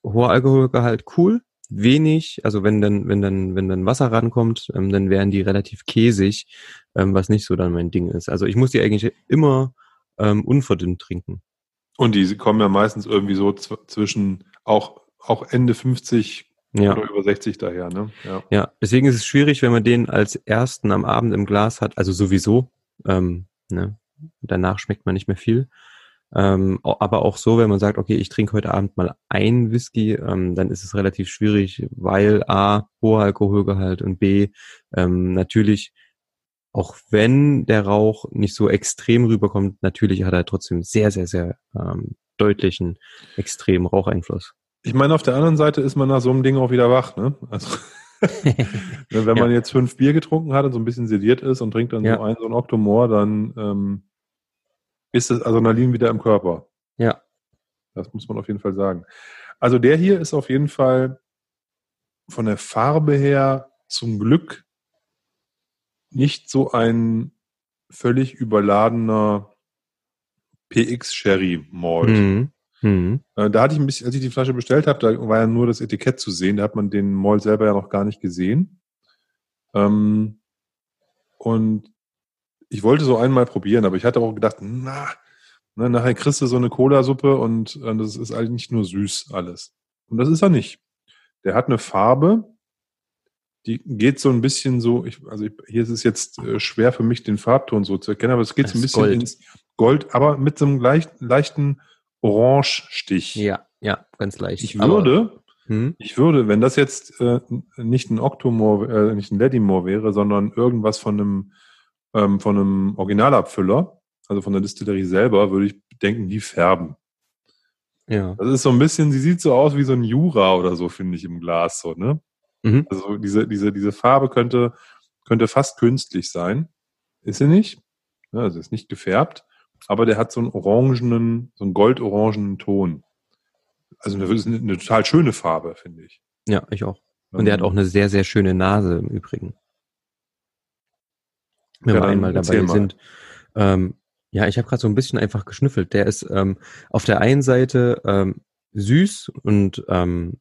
hoher Alkoholgehalt cool, wenig, also wenn dann, wenn dann, wenn dann Wasser rankommt, ähm, dann wären die relativ käsig, ähm, was nicht so dann mein Ding ist. Also ich muss die eigentlich immer ähm, unverdünnt trinken. Und die kommen ja meistens irgendwie so zwischen auch, auch Ende 50 ja. oder über 60 daher, ne? Ja. ja, deswegen ist es schwierig, wenn man den als ersten am Abend im Glas hat, also sowieso, ähm, ne? danach schmeckt man nicht mehr viel. Ähm, aber auch so, wenn man sagt, okay, ich trinke heute Abend mal ein Whisky, ähm, dann ist es relativ schwierig, weil A, hoher Alkoholgehalt und B, ähm, natürlich, auch wenn der Rauch nicht so extrem rüberkommt, natürlich hat er trotzdem sehr, sehr, sehr ähm, deutlichen, extremen Raucheinfluss. Ich meine, auf der anderen Seite ist man nach so einem Ding auch wieder wach, ne? Also Wenn man jetzt fünf Bier getrunken hat und so ein bisschen sediert ist und trinkt dann Ja. so ein, so ein Oktomor, dann ähm, ist das Adrenalin wieder im Körper. Ja. Das muss man auf jeden Fall sagen. Also der hier ist auf jeden Fall von der Farbe her zum Glück nicht so ein völlig überladener PX Sherry Malt. Mhm. Mhm. Äh, Da hatte ich ein bisschen, als ich die Flasche bestellt habe, da war ja nur das Etikett zu sehen. Da hat man den Malt selber ja noch gar nicht gesehen. Ähm, und ich wollte so einmal probieren, aber ich hatte auch gedacht, na, ne, nachher kriegst du so eine Cola-Suppe und äh, das ist eigentlich nicht nur süß alles. Und das ist er nicht. Der hat eine Farbe, die geht so ein bisschen so, ich, also ich, hier ist es jetzt äh, schwer für mich, den Farbton so zu erkennen, aber es geht so ein bisschen Gold. ins Gold, aber mit so einem leicht, leichten Orange-Stich. Ja, ja, ganz leicht. Ich Aber- würde, Hm? ich würde, wenn das jetzt äh, nicht ein Octomore, äh, nicht ein Ladymore wäre, sondern irgendwas von einem, ähm, von einem Originalabfüller, also von der Distillerie selber, würde ich denken, die färben. Ja. Das ist so ein bisschen, sie sieht so aus wie so ein Jura oder so, finde ich, im Glas, so, ne? Mhm. Also diese, diese, diese Farbe könnte, könnte fast künstlich sein. Ist sie nicht. Ja, also ist nicht gefärbt, aber der hat so einen orangenen, so einen goldorangenen Ton. Also eine, ist eine, eine total schöne Farbe, finde ich. ja, ich auch. Und der hat Ähm, auch eine sehr, sehr schöne Nase im Übrigen. Wenn Ja, wir einmal dabei mal. sind. Ähm, ja, ich habe gerade so ein bisschen einfach geschnüffelt. Der ist ähm, auf der einen Seite ähm, süß und ähm,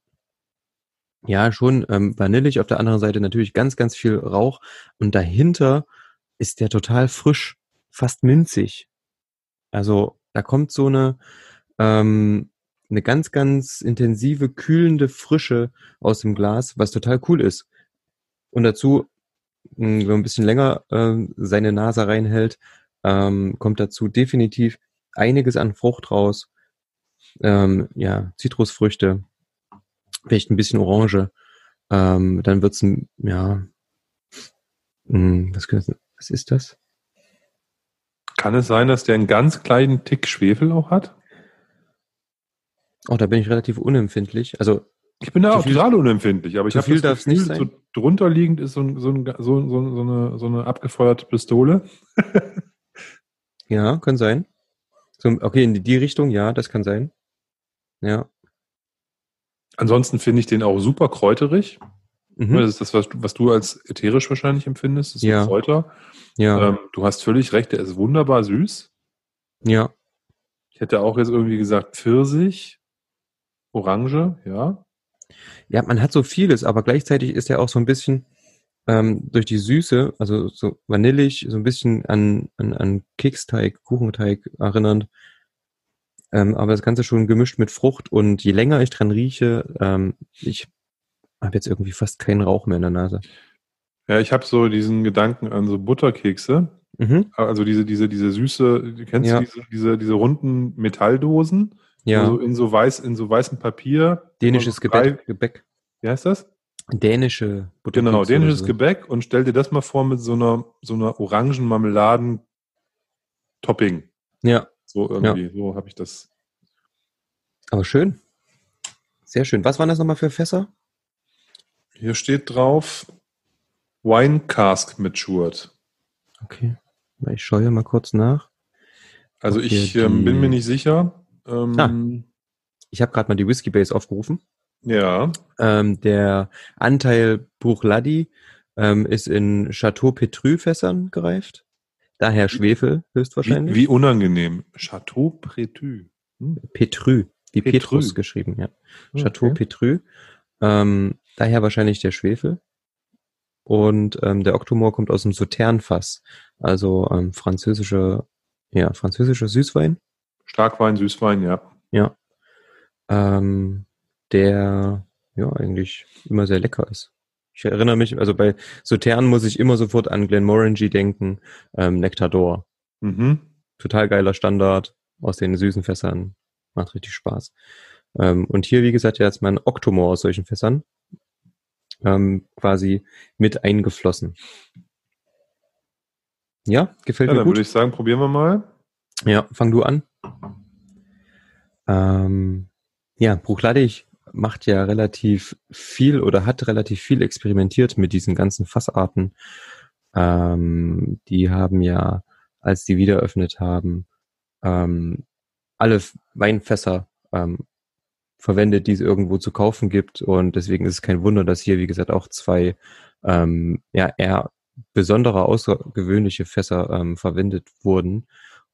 ja, schon ähm, vanillig, auf der anderen Seite natürlich ganz, ganz viel Rauch. Und dahinter ist der total frisch, fast minzig. Also da kommt so eine, ähm, eine ganz, ganz intensive, kühlende Frische aus dem Glas, was total cool ist. Und dazu, mh, wenn man ein bisschen länger ähm, seine Nase reinhält, ähm, kommt dazu definitiv einiges an Frucht raus. Ähm, ja, Zitrusfrüchte, vielleicht ein bisschen Orange. Ähm, dann wird's ein, ja, mh, was, kann- was ist das? Kann es sein, dass der einen ganz kleinen Tick Schwefel auch hat? Oh, da bin ich relativ unempfindlich. Also, Ich bin da Zu auch total unempfindlich, aber ich habe das Gefühl, so drunter liegend ist so, ein, so, ein, so, eine, so eine abgefeuerte Pistole. ja, kann sein. Okay, in die, Richtung, ja, das kann sein. Ja. Ansonsten finde ich den auch super kräuterig. Mhm. Das ist das, was du, was du als ätherisch wahrscheinlich empfindest. Das ist Ja. ein Kräuter. Ja, Ähm, du hast völlig recht, der ist wunderbar süß. ja, Ich hätte auch jetzt irgendwie gesagt Pfirsich, Orange, ja. Ja, man hat so vieles, aber gleichzeitig ist er auch so ein bisschen ähm, durch die Süße, also so vanillig, so ein bisschen an, an, an Keksteig, Kuchenteig erinnernd. Ähm, aber das Ganze schon gemischt mit Frucht und je länger ich dran rieche, ähm, ich habe jetzt irgendwie fast keinen Rauch mehr in der Nase. Ja, ich habe so diesen Gedanken an so Butterkekse. Mhm. Also diese, diese, diese süße, kennst Ja. du diese, diese, diese runden Metalldosen? Ja, So in so weiß, in so weißem Papier. dänisches drei- Gebäck. Wie heißt das? Dänische Butterkekse Genau, dänisches so. Gebäck und stell dir das mal vor mit so einer, so einer orangen Marmeladen-Topping. Ja, So irgendwie, so habe ich das. aber schön. Sehr schön. Was waren das nochmal für Fässer? Hier steht drauf Wine Cask Matured. Okay. Ich schaue ja mal kurz nach. Also Okay, ich die- bin mir nicht sicher. Ähm, Ich habe gerade mal die Whisky Base aufgerufen. Ja, Ähm, der Anteil Bruchladi ähm, ist in Chateau Petrus Fässern gereift. Daher Schwefel wie, höchstwahrscheinlich. wie unangenehm. Chateau Prétu. Hm? Petrus, wie Petrus. Petrus geschrieben, ja. Chateau Okay. Petrus. Ähm, daher wahrscheinlich der Schwefel. Und ähm, der Octomore kommt aus dem Sauternfass, also ähm, französischer, ja, französischer Süßwein. Starkwein, Süßwein, ja. Ja. Ähm, der ja eigentlich immer sehr lecker ist. Ich erinnere mich, also bei Sautern muss ich immer sofort an Glenmorangie denken, ähm, Nectador. Mhm. Total geiler Standard aus den süßen Fässern. Macht richtig Spaß. Ähm, und hier, wie gesagt, ja jetzt mein Octomore aus solchen Fässern. Ähm, quasi mit eingeflossen. Ja, gefällt Ja, mir dann gut. würde ich sagen, probieren wir mal. Ja, fang du an. Ähm, ja, Bruchladdich macht ja relativ viel oder hat relativ viel experimentiert mit diesen ganzen Fassarten. Ähm, die haben ja, als die wieder eröffnet haben, ähm, alle Weinfässer ähm, verwendet, die es irgendwo zu kaufen gibt. Und deswegen ist es kein Wunder, dass hier, wie gesagt, auch zwei ähm, ja, eher besondere, außergewöhnliche Fässer ähm, verwendet wurden.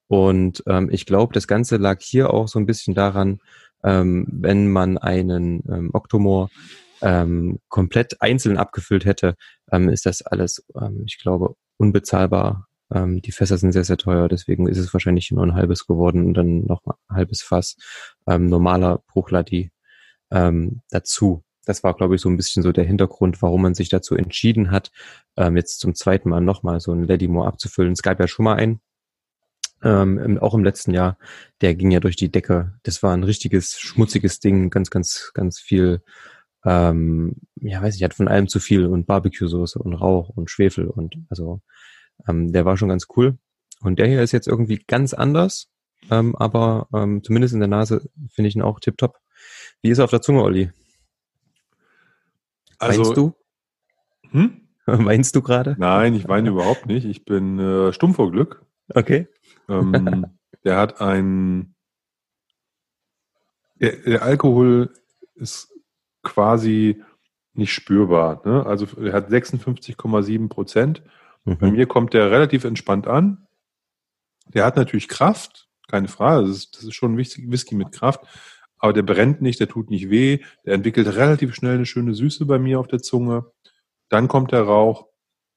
Und ähm, ich glaube, das Ganze lag hier auch so ein bisschen daran, ähm, wenn man einen ähm, Octomore ähm, komplett einzeln abgefüllt hätte, ähm, ist das alles, ähm, ich glaube, unbezahlbar. Ähm, die Fässer sind sehr, sehr teuer, deswegen ist es wahrscheinlich nur ein halbes geworden und dann noch ein halbes Fass ähm, normaler Bruchladi ähm, dazu. Das war, glaube ich, so ein bisschen so der Hintergrund, warum man sich dazu entschieden hat, ähm, jetzt zum zweiten Mal nochmal so ein Ladymore abzufüllen. Es gab ja schon mal einen, ähm, auch im letzten Jahr, der ging ja durch die Decke. Das war ein richtiges schmutziges Ding, ganz, ganz, ganz viel, ähm, ja, weiß ich, hat von allem zu viel und Barbecue-Soße und Rauch und Schwefel und also ähm, der war schon ganz cool. Und der hier ist jetzt irgendwie ganz anders, ähm, aber ähm, zumindest in der Nase finde ich ihn auch tipptopp. Wie ist er auf der Zunge, Olli? Also, Weinst du? Hm? Weinst du gerade? Nein, ich weine überhaupt nicht. Ich bin äh, stumm vor Glück. Okay. Ähm, der hat ein. Der, der, Alkohol ist quasi nicht spürbar. Ne? Also er hat 56,7 Prozent. Mhm. Bei mir kommt der relativ entspannt an. Der hat natürlich Kraft, keine Frage. Das ist, das ist schon ein Whisky mit Kraft. Aber der brennt nicht, der tut nicht weh. Der entwickelt relativ schnell eine schöne Süße bei mir auf der Zunge. Dann kommt der Rauch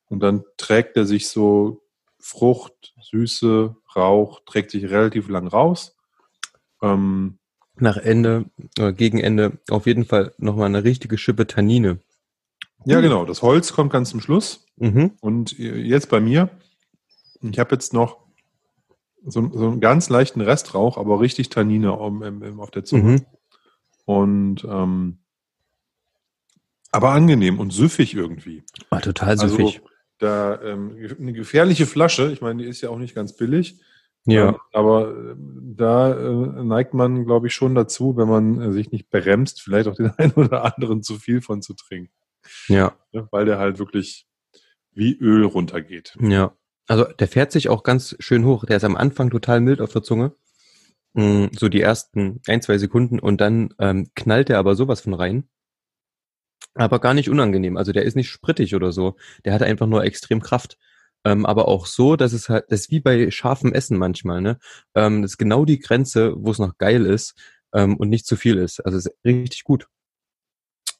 und dann trägt er sich so Frucht, Süße, Rauch, trägt sich relativ lang raus. Ähm, Nach Ende, äh, gegen Ende auf jeden Fall nochmal eine richtige Schippe Tannine. Ja, genau. Das Holz kommt ganz zum Schluss. Mhm. Und jetzt bei mir, ich habe jetzt noch so, so, einen ganz leichten Restrauch, aber richtig Tannine auf der Zunge. Mhm. Und ähm, aber angenehm und süffig irgendwie. War total süffig. Also, da ähm, eine gefährliche Flasche, ich meine, die ist ja auch nicht ganz billig. Ja. Ähm, aber äh, da äh, neigt man, glaube ich, schon dazu, wenn man äh, sich nicht bremst, vielleicht auch den einen oder anderen zu viel von zu trinken. Ja. ja. Weil der halt wirklich wie Öl runtergeht. Ja. Also der fährt sich auch ganz schön hoch. Der ist am Anfang total mild auf der Zunge. Mm, so die ersten ein, zwei Sekunden und dann ähm, knallt er aber sowas von rein. Aber gar nicht unangenehm. Also der ist nicht sprittig oder so. Der hat einfach nur extrem Kraft. Ähm, aber auch so, dass es halt, das ist wie bei scharfem Essen manchmal, ne? Ähm, das ist genau die Grenze, wo es noch geil ist ähm, und nicht zu viel ist. Also ist richtig gut.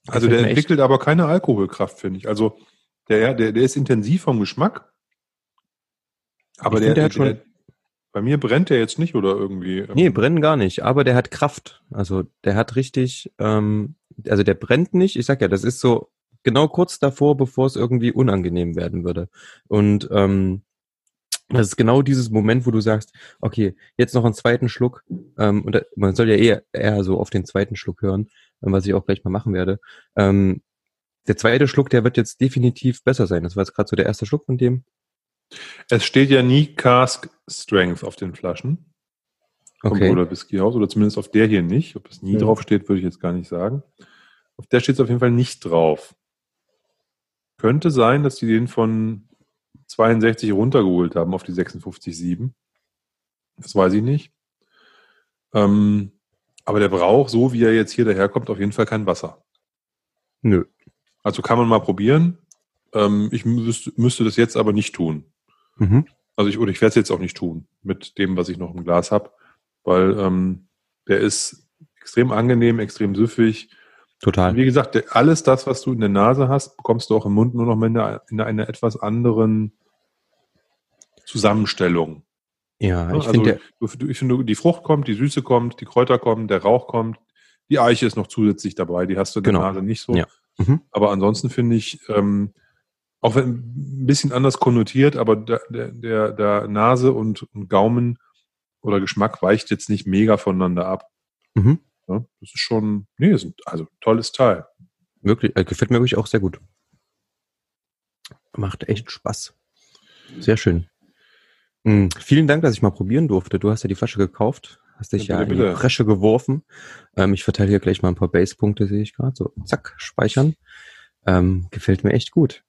Also der entwickelt aber keine Alkoholkraft, finde ich. Also der, der, der ist intensiv vom Geschmack. Aber der, der, schon. Der, bei mir brennt der jetzt nicht oder irgendwie. Ähm nee, brennen gar nicht, aber der hat Kraft. Also der hat richtig, ähm, also der brennt nicht. Ich sag ja, das ist so genau kurz davor, bevor es irgendwie unangenehm werden würde. Und ähm, das ist genau dieses Moment, wo du sagst, okay, jetzt noch einen zweiten Schluck. Ähm, und man soll ja eher, eher so auf den zweiten Schluck hören, was ich auch gleich mal machen werde. Ähm, der zweite Schluck, der wird jetzt definitiv besser sein. Das war jetzt gerade so der erste Schluck von dem. Es steht ja nie Cask Strength auf den Flaschen. Vom okay. Bruder Whisky House, oder zumindest auf der hier nicht. Ob es nie mhm. drauf steht, würde ich jetzt gar nicht sagen. Auf der steht es auf jeden Fall nicht drauf. Könnte sein, dass die den von 62 runtergeholt haben auf die 56,7. Das weiß ich nicht. Ähm, aber der braucht, so wie er jetzt hier daherkommt, auf jeden Fall kein Wasser. Nö. Also kann man mal probieren. Ähm, ich müsste, müsste das jetzt aber nicht tun. Mhm. Also ich, oder ich werde es jetzt auch nicht tun mit dem, was ich noch im Glas habe, weil ähm, der ist extrem angenehm, extrem süffig. Total. Wie gesagt, der, alles das, was du in der Nase hast, bekommst du auch im Mund nur noch in einer, in einer etwas anderen Zusammenstellung. Ja, ich also finde, ich finde, die Frucht kommt, die Süße kommt, die Kräuter kommen, der Rauch kommt, die Eiche ist noch zusätzlich dabei, die hast du in der genau. Nase nicht so. Ja. Mhm. Aber ansonsten finde ich, ähm, auch wenn ein bisschen anders konnotiert, aber der, der, der Nase und, und Gaumen oder Geschmack weicht jetzt nicht mega voneinander ab. Mhm. Ja, das ist schon, nee, ist ein, also tolles Teil. Wirklich, äh, gefällt mir wirklich auch sehr gut. Macht echt Spaß. Sehr schön. Mhm. Vielen Dank, dass ich mal probieren durfte. Du hast ja die Flasche gekauft. Hast dich Ja, ja, bitte, in die bitte. Bresche geworfen. Ähm, ich verteile hier gleich mal ein paar Base-Punkte, sehe ich gerade. So, zack, speichern. Ähm, gefällt mir echt gut.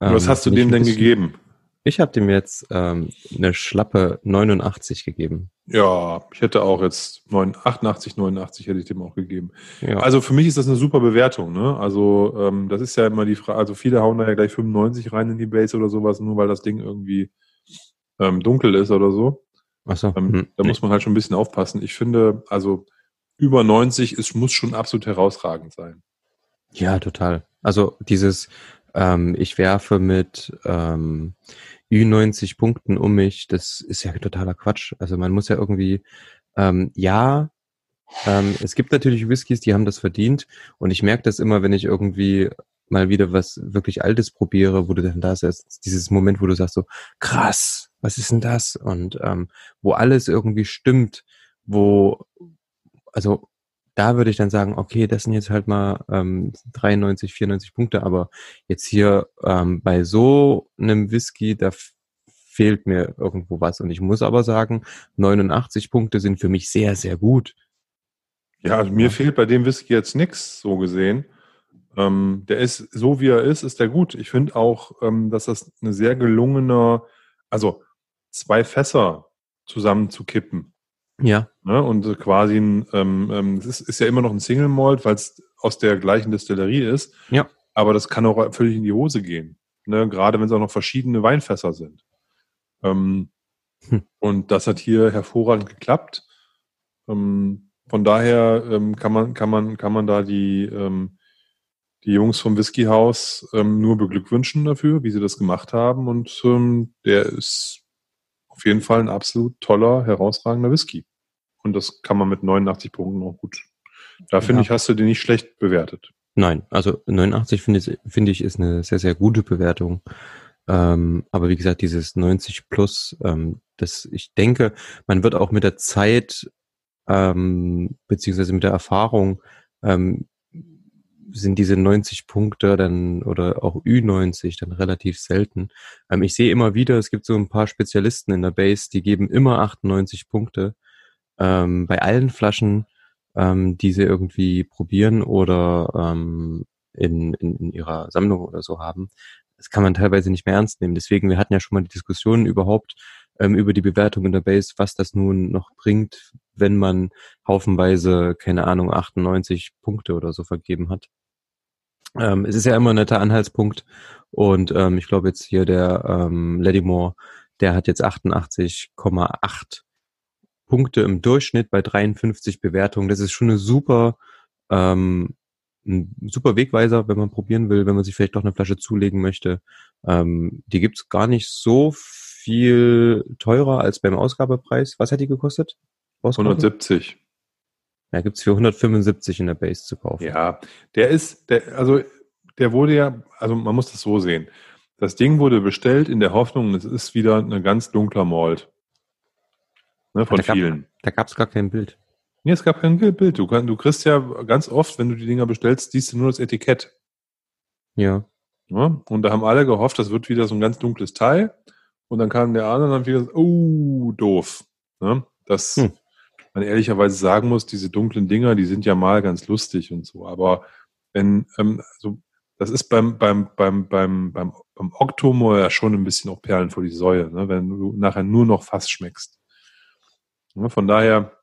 Ähm, Was hast du dem denn gegeben? Ich habe dem jetzt ähm, eine schlappe 89 gegeben. Ja, ich hätte auch jetzt 9, 88, 89 hätte ich dem auch gegeben. Ja, Also für mich ist das eine super Bewertung. Ne? Also ähm, das ist ja immer die Frage, also viele hauen da ja gleich 95 rein in die Base oder sowas, nur weil das Ding irgendwie ähm, dunkel ist oder so. Achso, Ähm, hm, da muss man halt schon ein bisschen aufpassen. Ich finde, also über 90 ist, muss schon absolut herausragend sein. Ja, total. Also dieses, ähm, ich werfe mit ähm, Ü90 Punkten um mich, das ist ja totaler Quatsch. Also man muss ja irgendwie, ähm, ja, ähm, es gibt natürlich Whiskys, die haben das verdient und ich merke das immer, wenn ich irgendwie mal wieder was wirklich Altes probiere, wo du dann da sitzt, dieses Moment, wo du sagst so, krass, was ist denn das? Und ähm, wo alles irgendwie stimmt, wo, also da würde ich dann sagen, okay, das sind jetzt halt mal ähm, 93, 94 Punkte, aber jetzt hier ähm, bei so einem Whisky, da fehlt mir irgendwo was. Und ich muss aber sagen, 89 Punkte sind für mich sehr, sehr gut. Ja, also mir fehlt bei dem Whisky jetzt nichts so gesehen. Ähm, der ist, so wie er ist, ist der gut. Ich finde auch, ähm, dass das eine sehr gelungene, also zwei Fässer zusammen zu kippen. Ja, Ne? Und quasi ein, ähm, ähm, es ist, ist ja immer noch ein Single Malt, weil es aus der gleichen Destillerie ist. Ja. Aber das kann auch völlig in die Hose gehen. Ne? Gerade wenn es auch noch verschiedene Weinfässer sind. Ähm, Hm. Und das hat hier hervorragend geklappt. Ähm, von daher ähm, kann man, kann man, kann man da die, ähm, die Jungs vom Whisky House ähm, nur beglückwünschen dafür, wie sie das gemacht haben. Und ähm, der ist auf jeden Fall ein absolut toller, herausragender Whisky. Und das kann man mit 89 Punkten auch gut. Da finde Ja. ich, hast du den nicht schlecht bewertet. nein, also 89 finde ich, finde ich ist eine sehr, sehr gute Bewertung. Ähm, aber wie gesagt, dieses 90 plus, ähm, das, ich denke, man wird auch mit der Zeit, ähm, beziehungsweise mit der Erfahrung, ähm, sind diese 90 Punkte dann oder auch Ü90 dann relativ selten. Ähm, ich sehe immer wieder, es gibt so ein paar Spezialisten in der Base, die geben immer 98 Punkte ähm, bei allen Flaschen, ähm, die sie irgendwie probieren oder ähm, in, in, in ihrer Sammlung oder so haben. Das kann man teilweise nicht mehr ernst nehmen. Deswegen, wir hatten ja schon mal die Diskussion überhaupt ähm, über die Bewertung in der Base, was das nun noch bringt, wenn man haufenweise, keine Ahnung, 98 Punkte oder so vergeben hat. Ähm, es ist ja immer ein netter Anhaltspunkt und ähm, ich glaube jetzt hier der ähm, Ladymore, der hat jetzt 88,8 Punkte im Durchschnitt bei 53 Bewertungen. Das ist schon eine super, ähm, ein super Wegweiser, wenn man probieren will, wenn man sich vielleicht doch eine Flasche zulegen möchte. Ähm, die gibt's gar nicht so viel teurer als beim Ausgabepreis. Was hat die gekostet? Ausgabe? 170. Ja, gibt's für 175 in der Base zu kaufen. Ja, der ist, der, also der wurde ja, also man muss das so sehen. Das Ding wurde bestellt in der Hoffnung, es ist wieder ein ganz dunkler Malt. Ne, von Da gab- vielen. Da gab's gar kein Bild. Nee, es gab kein Bild. Du, kann, du kriegst ja ganz oft, wenn du die Dinger bestellst, siehst du nur das Etikett. Ja. Ne? Und da haben alle gehofft, das wird wieder so ein ganz dunkles Teil. Und dann kam der andere und dann wieder, so, oh, doof. Ne? Das Hm. man ehrlicherweise sagen muss, diese dunklen Dinger, die sind ja mal ganz lustig und so. Aber wenn, ähm, also, das ist beim, beim, beim, beim, beim, beim Oktomo ja schon ein bisschen auch Perlen vor die Säue, ne? wenn du nachher nur noch Fass schmeckst. Ne? Von daher,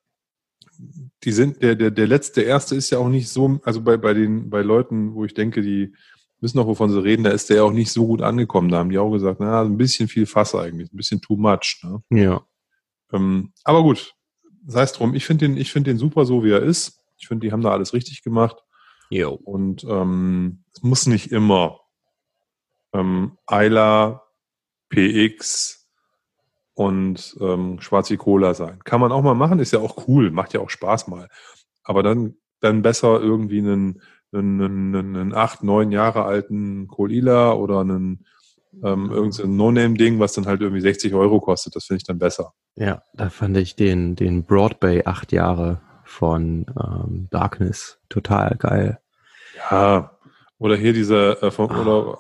die sind, der, der, der letzte, der erste ist ja auch nicht so, also bei, bei den, bei Leuten, wo ich denke, die wissen auch, wovon sie reden, da ist der ja auch nicht so gut angekommen. Da haben die auch gesagt, na, ein bisschen viel Fass eigentlich, ein bisschen too much. Ne? Ja. Ähm, aber gut, sei es drum. Ich finde den, ich finde den super so, wie er ist. Ich finde, die haben da alles richtig gemacht. Jo. Und ähm, es muss nicht immer ähm, Ayla, PX und ähm, Schwarzi Cola sein. Kann man auch mal machen, ist ja auch cool, macht ja auch Spaß mal. Aber dann, dann besser irgendwie einen, einen, einen, einen acht, neun Jahre alten Colila oder einen ähm, irgendein No-Name-Ding, was dann halt irgendwie 60 Euro kostet. Das finde ich dann besser. Ja, da fand ich den, den Broadway acht Jahre von ähm, Darkness total geil. Ja, oder hier dieser, äh, vom, Ah. oder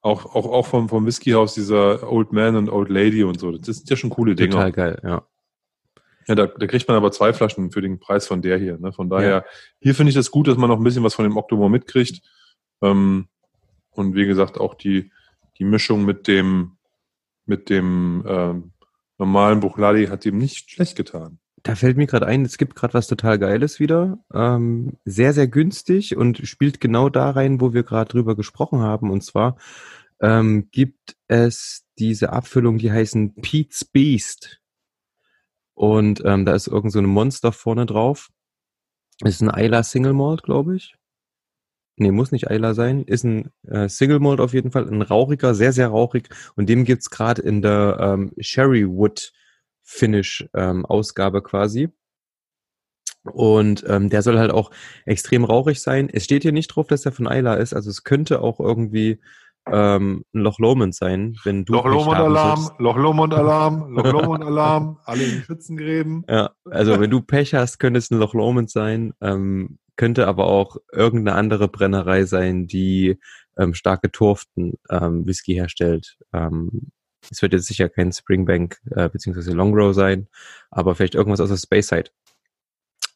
auch, auch, auch vom, vom Whiskyhaus, dieser Old Man und Old Lady und so. Das sind ja schon coole Dinger. Total geil, ja. Ja, da, da kriegt man aber zwei Flaschen für den Preis von der hier. Ne? Von daher, Ja. hier finde ich das gut, dass man noch ein bisschen was von dem Octomore mitkriegt. Ähm, und wie gesagt, auch die, die Mischung mit dem, mit dem ähm, normalen Buchladi hat ihm nicht schlecht getan. Da fällt mir gerade ein, es gibt gerade was total Geiles wieder. Ähm, sehr, sehr günstig und spielt genau da rein, wo wir gerade drüber gesprochen haben. Und zwar ähm, gibt es diese Abfüllung, die heißen Pete's Beast. Und ähm, da ist irgend so ein Monster vorne drauf. Ist ein Isla Single Malt, glaube ich. Nee, muss nicht Isla sein. Ist ein äh, Single Malt auf jeden Fall. Ein rauchiger, sehr, sehr rauchig. Und dem gibt's gerade in der ähm, Sherry Wood Finish ähm, Ausgabe quasi. Und ähm, der soll halt auch extrem rauchig sein. Es steht hier nicht drauf, dass der von Isla ist. Also es könnte auch irgendwie ähm, ein Loch Lomond sein, wenn du Loch Lomond Alarm. Loch Lomond Alarm, Loch Lomond Alarm, alle in Schützengräben. Ja, also wenn du Pech hast, könnte es ein Loch Lomond sein, ähm, könnte aber auch irgendeine andere Brennerei sein, die ähm, stark geturften ähm, Whisky herstellt. Ähm, es wird jetzt sicher kein Springbank äh, beziehungsweise Longrow sein, aber vielleicht irgendwas aus der Space Side.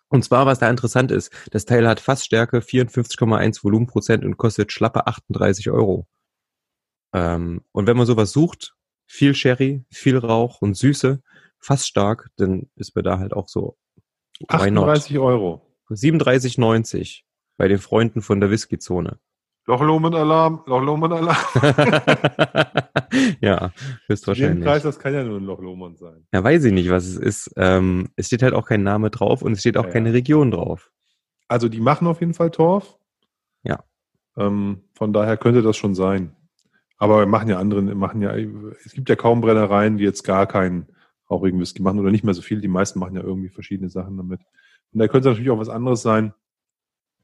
Und zwar, was da interessant ist, das Teil hat Fassstärke 54,1 Volumenprozent und kostet schlappe 38 Euro. Ähm, und wenn man sowas sucht, viel Sherry, viel Rauch und Süße, fast stark, dann ist mir da halt auch so. why not? 38 Euro. 37,90 bei den Freunden von der Whisky-Zone. Loch Lomond Alarm, Loch Lomond Alarm. ja, Den höchstwahrscheinlich. Preis, das kann ja nur ein Loch Lomond sein. Ja, weiß ich nicht, was es ist. Ähm, es steht halt auch kein Name drauf und es steht auch Ja, ja. keine Region drauf. Also die machen auf jeden Fall Torf. Ja. Ähm, von daher könnte das schon sein. Aber wir machen ja andere, machen ja, es gibt ja kaum Brennereien, die jetzt gar keinen rauchigen Whisky machen oder nicht mehr so viel. Die meisten machen ja irgendwie verschiedene Sachen damit. Und da könnte natürlich auch was anderes sein.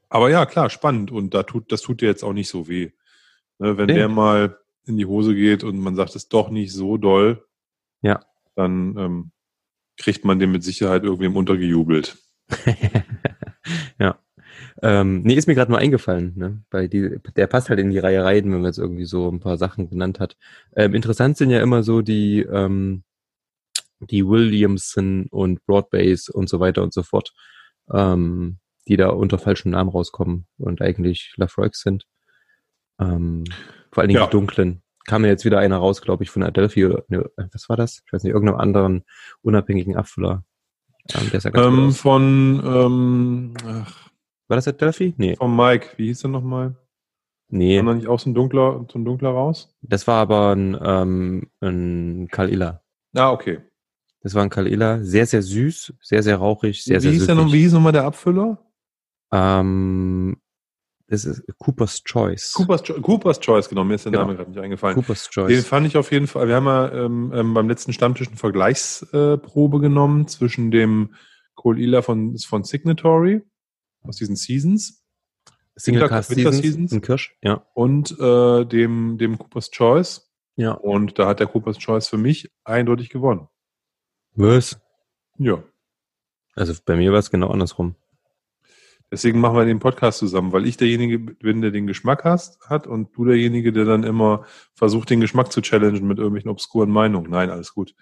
Aber ja, klar, spannend. Und da tut, das tut dir jetzt auch nicht so weh. Ne, wenn Nee. der mal in die Hose geht und man sagt, es ist doch nicht so doll, Ja. dann ähm, kriegt man dem mit Sicherheit irgendwem untergejubelt. ja. Ähm, nee, ist mir gerade nur eingefallen, ne? Weil die, der passt halt in die Reihe rein, wenn man jetzt irgendwie so ein paar Sachen genannt hat. Ähm, interessant sind ja immer so die, ähm, die Williamson und Broadbase und so weiter und so fort, ähm, die da unter falschen Namen rauskommen und eigentlich Lafroix sind. Ähm, vor allen Dingen Ja. die dunklen. Kam ja jetzt wieder einer raus, glaube ich, von Adelphi oder ne, was war das? Ich weiß nicht, irgendeinem anderen unabhängigen Abfüller. Ähm, gut Ähm, von, ähm, ach, War das Adelphi? Nee. von Mike, wie hieß der nochmal? Nee, Kam da nicht auch so ein dunkler, so ein dunkler raus? das war aber ein, ähm, ein Kalila. Ah, okay. Das war ein Kalila, sehr, sehr süß, sehr, sehr rauchig, sehr, wie, sehr hieß der süffig. noch, wie hieß nochmal der Abfüller? Ähm, das ist Cooper's Choice. Cooper's, Cho- Cooper's Choice, genau, mir ist der Genau. Name gerade nicht eingefallen. Cooper's Den Choice. fand ich auf jeden Fall, wir haben ja ähm, ähm, beim letzten Stammtisch eine Vergleichsprobe genommen zwischen dem Cole Ila von, von Signatory aus diesen Seasons Single Winter- Cast Winter Seasons, Seasons. in Kirsch. Ja. und äh, dem, dem Cooper's Choice. Ja. Und da hat der Cooper's Choice für mich eindeutig gewonnen. Was? Ja. Also bei mir war es genau andersrum. Deswegen machen wir den Podcast zusammen, weil ich derjenige bin, der den Geschmack hast, hat und du derjenige, der dann immer versucht, den Geschmack zu challengen mit irgendwelchen obskuren Meinungen. Nein, alles gut.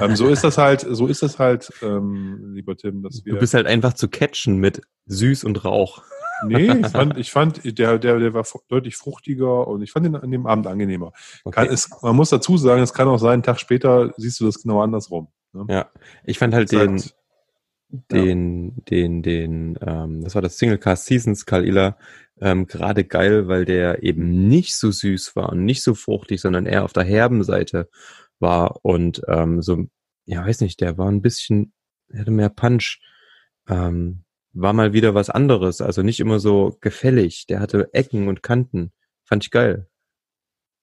ähm, so ist das halt, so ist das halt, ähm, lieber Tim, dass wir. Du bist halt einfach zu catchen mit süß und Rauch. nee, ich fand, ich fand der, der, der war deutlich fruchtiger und ich fand ihn an dem Abend angenehmer. Kann, Okay. es, man muss dazu sagen, es kann auch sein, einen Tag später siehst du das genau andersrum. Ne? Ja. Ich fand halt Ist den, halt- den, den, den, ähm, das war das Single Cast Seasons Kalila, ähm, gerade geil, weil der eben nicht so süß war und nicht so fruchtig, sondern eher auf der herben Seite war und ähm, so, ja, weiß nicht, der war ein bisschen, hatte mehr Punch, ähm, war mal wieder was anderes, also nicht immer so gefällig, der hatte Ecken und Kanten, fand ich geil.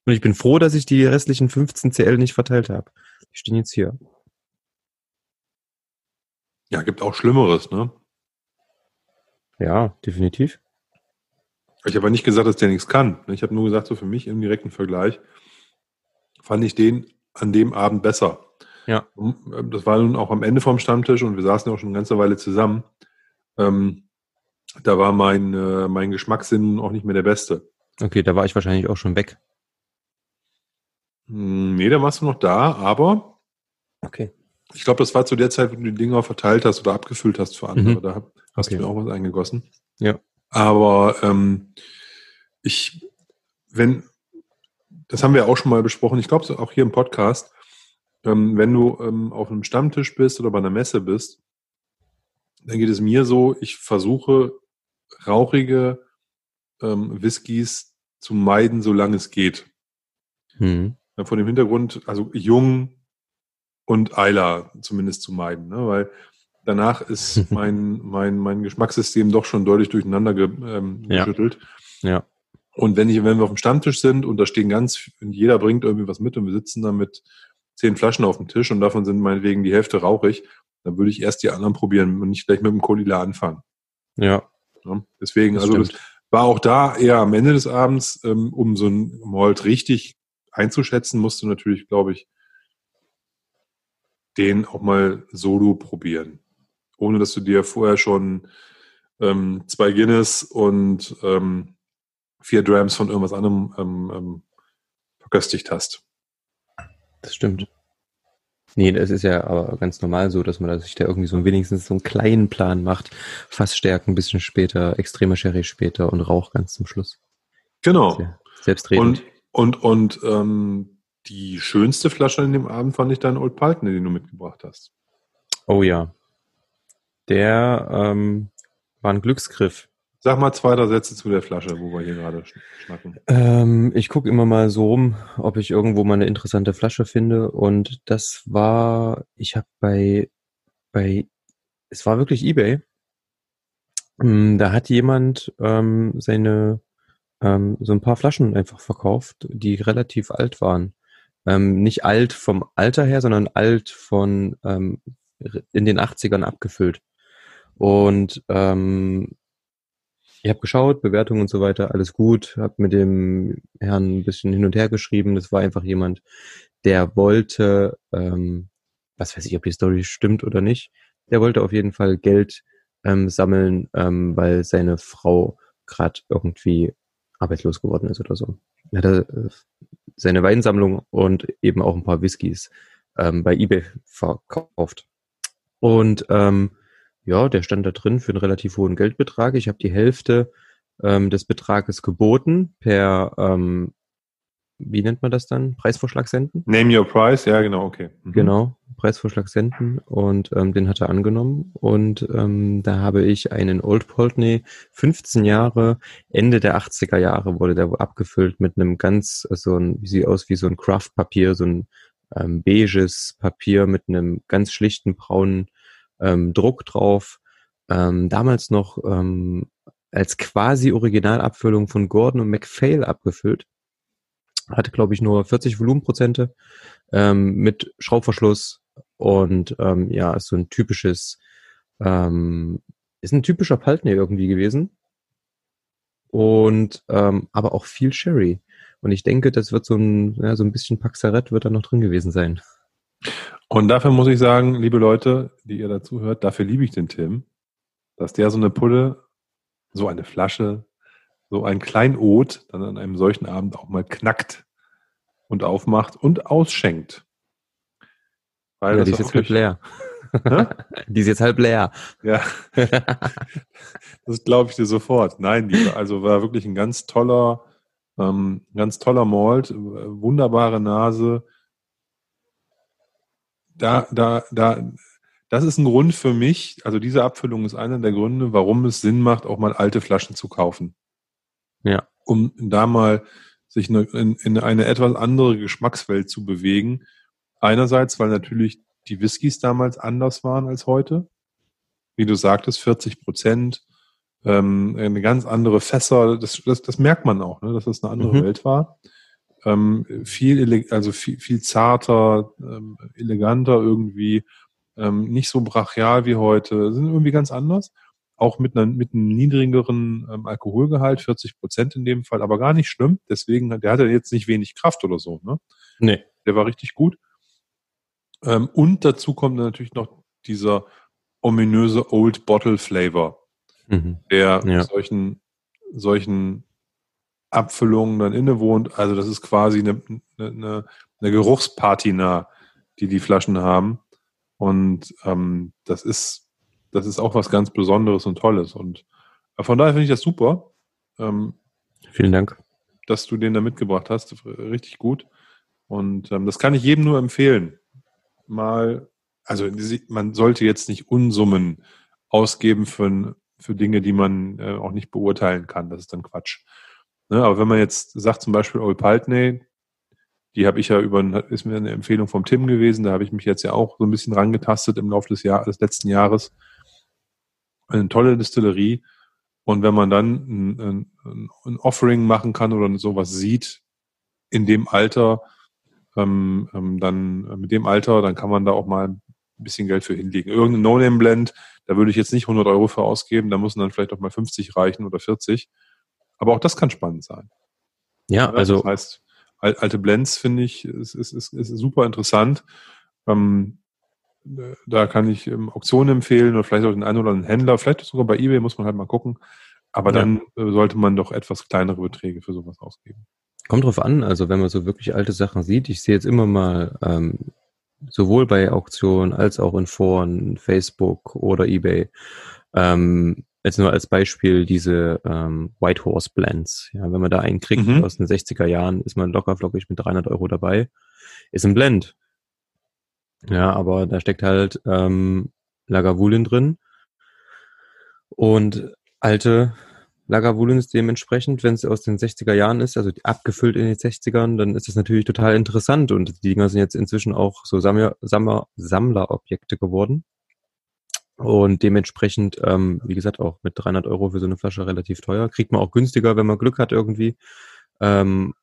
Und ich bin froh, dass ich die restlichen 15 CL nicht verteilt habe. Die stehen jetzt hier. Ja, gibt auch Schlimmeres, ne? Ja, definitiv. Ich habe aber nicht gesagt, dass der nichts kann. Ich habe nur gesagt, so für mich im direkten Vergleich fand ich den an dem Abend besser. Ja. Und, Das war nun auch am Ende vom Stammtisch und wir saßen ja auch schon eine ganze Weile zusammen. Ähm, da war mein, äh, mein Geschmackssinn auch nicht mehr der beste. Okay, da war ich wahrscheinlich auch schon weg. Hm, Nee, da warst du noch da, aber Okay. Ich glaube, das war zu der Zeit, wo du die Dinger verteilt hast oder abgefüllt hast für andere. Mhm. Da hast Okay. du mir auch was eingegossen. Ja. Aber ähm, ich, wenn, das haben wir auch schon mal besprochen, ich glaube auch hier im Podcast, ähm, wenn du ähm, auf einem Stammtisch bist oder bei einer Messe bist, dann geht es mir so, ich versuche rauchige ähm, Whiskys zu meiden, solange es geht. Hm. Ja, Von dem Hintergrund, also jung und Eiler zumindest zu meiden, ne? weil danach ist mein, mein, mein Geschmackssystem doch schon deutlich durcheinander ge, ähm, Ja. geschüttelt. Ja. Und wenn, ich, wenn wir auf dem Stammtisch sind und da stehen ganz, und jeder bringt irgendwie was mit und wir sitzen da mit zehn Flaschen auf dem Tisch und davon sind meinetwegen die Hälfte rauchig, dann würde ich erst die anderen probieren und nicht gleich mit dem Kolila anfangen. Ja. Ne? Deswegen, Das also das war auch da eher am Ende des Abends, ähm, um so ein Malt richtig einzuschätzen, musst du natürlich, glaube ich, den auch mal solo probieren. Ohne dass du dir vorher schon ähm, zwei Guinness und ähm, vier Drams von irgendwas anderem ähm, ähm, verköstigt hast. Das stimmt. Nee, das ist ja aber ganz normal so, dass man sich da irgendwie so wenigstens so einen kleinen Plan macht. Fassstärken ein bisschen später, extremer Sherry später und Rauch ganz zum Schluss. Genau. Selbstredend. Und, und, und ähm, die schönste Flasche in dem Abend fand ich dein Old Paltner, den du mitgebracht hast. oh ja. Der ähm, war ein Glücksgriff. Sag mal zwei, drei Sätze zu der Flasche, wo wir hier gerade sch- schnacken. Ähm, ich gucke immer mal so rum, ob ich irgendwo mal eine interessante Flasche finde. Und das war, ich habe bei, bei, es war wirklich eBay. Ähm, Da hat jemand ähm, seine, ähm, so ein paar Flaschen einfach verkauft, die relativ alt waren. Ähm, nicht alt vom Alter her, sondern alt von ähm, in den 80ern abgefüllt. Und ähm, ich habe geschaut, Bewertungen und so weiter, alles gut, habe mit dem Herrn ein bisschen hin und her geschrieben. Das war einfach jemand, der wollte, ähm, was weiß ich, ob die Story stimmt oder nicht, der wollte auf jeden Fall Geld ähm, sammeln, ähm, weil seine Frau gerade irgendwie arbeitslos geworden ist oder so. Er hat äh, seine Weinsammlung und eben auch ein paar Whiskys ähm, bei eBay verkauft. Und ähm, ja, der stand da drin für einen relativ hohen Geldbetrag. Ich habe die Hälfte ähm, des Betrages geboten per, ähm, wie nennt man das dann? Preisvorschlag senden? Name your price, ja, genau, okay. Mhm. Genau, Preisvorschlag senden und ähm, den hat er angenommen und ähm, da habe ich einen Old Poltney, 15 Jahre, Ende der 80er Jahre wurde der abgefüllt mit einem ganz, so ein, wie sieht aus wie so ein Craft-Papier, so ein ähm, beiges Papier mit einem ganz schlichten braunen ähm, Druck drauf. Ähm, damals noch ähm, als quasi Originalabfüllung von Gordon und MacPhail abgefüllt. Hatte, glaube ich, nur 40 Volumenprozente ähm, mit Schraubverschluss und ähm, ja, ist so ein typisches, ähm, ist ein typischer Paltney irgendwie gewesen. Und ähm, aber auch viel Sherry. Und ich denke, das wird so ein, ja, so ein bisschen Paxaret wird da noch drin gewesen sein. Und dafür muss ich sagen, liebe Leute, die ihr dazu hört, dafür liebe ich den Tim, dass der so eine Pulle, so eine Flasche, so ein Kleinod dann an einem solchen Abend auch mal knackt und aufmacht und ausschenkt. Weil ja, die das ist auch jetzt halb leer. Die ist jetzt halb leer. Ja, das glaube ich dir sofort. Nein, die, also war wirklich ein ganz toller, ähm, ganz toller Malt, äh, wunderbare Nase. Da, da, da, das ist ein Grund für mich, also diese Abfüllung ist einer der Gründe, warum es Sinn macht, auch mal alte Flaschen zu kaufen. Ja. Um da mal sich ne- in, in eine etwas andere Geschmackswelt zu bewegen. Einerseits, weil natürlich die Whiskys damals anders waren als heute. Wie du sagtest, 40 Prozent, ähm, eine ganz andere Fässer, das, das, das merkt man auch, ne, dass das eine andere Mhm. Welt war. Ähm, viel, also viel, viel zarter, ähm, eleganter irgendwie, ähm, nicht so brachial wie heute, sind irgendwie ganz anders. Auch mit, einer, mit einem niedrigeren ähm, Alkoholgehalt, 40 Prozent in dem Fall, aber gar nicht schlimm. Deswegen, der hatte jetzt nicht wenig Kraft oder so. Ne? Nee. Der war richtig gut. Ähm, und dazu kommt natürlich noch dieser ominöse Old Bottle Flavor, Mhm. der Ja. solchen, solchen Abfüllungen dann innewohnt. Also das ist quasi eine, eine, eine Geruchspatina, die die Flaschen haben. Und ähm, das ist, das ist auch was ganz Besonderes und Tolles. Und äh, von daher finde ich das super. Ähm, Vielen Dank. Dass du den da mitgebracht hast. Richtig gut. Und ähm, das kann ich jedem nur empfehlen. Mal, also man sollte jetzt nicht Unsummen ausgeben für, für Dinge, die man äh, auch nicht beurteilen kann. Das ist dann Quatsch. Ne? Aber wenn man jetzt sagt, zum Beispiel Old Paltney, die habe ich ja über, ist mir eine Empfehlung vom Tim gewesen, da habe ich mich jetzt ja auch so ein bisschen rangetastet im Laufe des, Jahr, des letzten Jahres. Eine tolle Distillerie. Und wenn man dann ein, ein, ein Offering machen kann oder sowas sieht, in dem Alter, ähm, ähm, dann äh, mit dem Alter, dann kann man da auch mal ein bisschen Geld für hinlegen. Irgendein No-Name-Blend, da würde ich jetzt nicht 100 Euro für ausgeben, da müssen dann vielleicht auch mal 50 reichen oder 40. Aber auch das kann spannend sein. Ja, also. Das heißt, alte Blends finde ich, ist, ist, ist, ist super interessant. Ähm, da kann ich ähm, Auktionen empfehlen oder vielleicht auch den einen oder anderen Händler, vielleicht sogar bei eBay muss man halt mal gucken. Aber ja. dann äh, sollte man doch etwas kleinere Beträge für sowas ausgeben. Kommt drauf an, also wenn man so wirklich alte Sachen sieht, ich sehe jetzt immer mal ähm, sowohl bei Auktionen als auch in Foren, Facebook oder eBay, ähm, Jetzt nur als Beispiel diese ähm, White Horse Blends. Ja, wenn man da einen kriegt mhm. aus den 60er Jahren, ist man locker flockig mit 300 Euro dabei. Ist ein Blend. Ja, aber da steckt halt ähm, Lagavulin drin und alte Lagavulin ist dementsprechend, wenn es aus den 60er Jahren ist, also abgefüllt in den 60ern, dann ist das natürlich total interessant und die Dinger sind jetzt inzwischen auch so Sammler, Sammler, Sammlerobjekte geworden. Und dementsprechend, ähm, wie gesagt, auch mit 300 Euro für so eine Flasche relativ teuer. Kriegt man auch günstiger, wenn man Glück hat irgendwie. Ähm,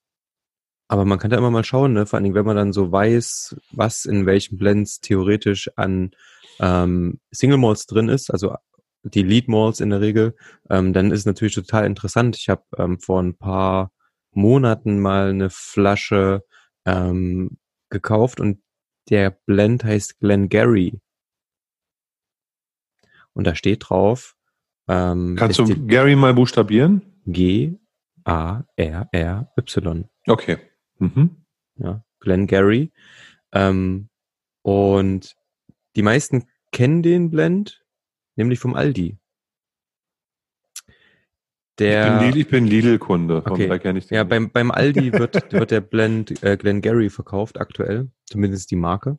aber man kann da immer mal schauen, ne? vor allen Dingen, wenn man dann so weiß, was in welchen Blends theoretisch an ähm, Single Malls drin ist, also die Lead Malls in der Regel, ähm, dann ist es natürlich total interessant. Ich habe ähm, vor ein paar Monaten mal eine Flasche ähm, gekauft und der Blend heißt Glengarry. Und da steht drauf. Ähm, Kannst du Gary mal buchstabieren? G-A-R-R-Y. Okay. Mhm. Ja, Glenn Gary. Ähm, und die meisten kennen den Blend, nämlich vom Aldi. Der, ich bin Lidl-Kunde, okay. daher kenne ich den. Ja, beim, beim Aldi wird, wird der Blend äh, Glenn Gary verkauft aktuell, zumindest die Marke.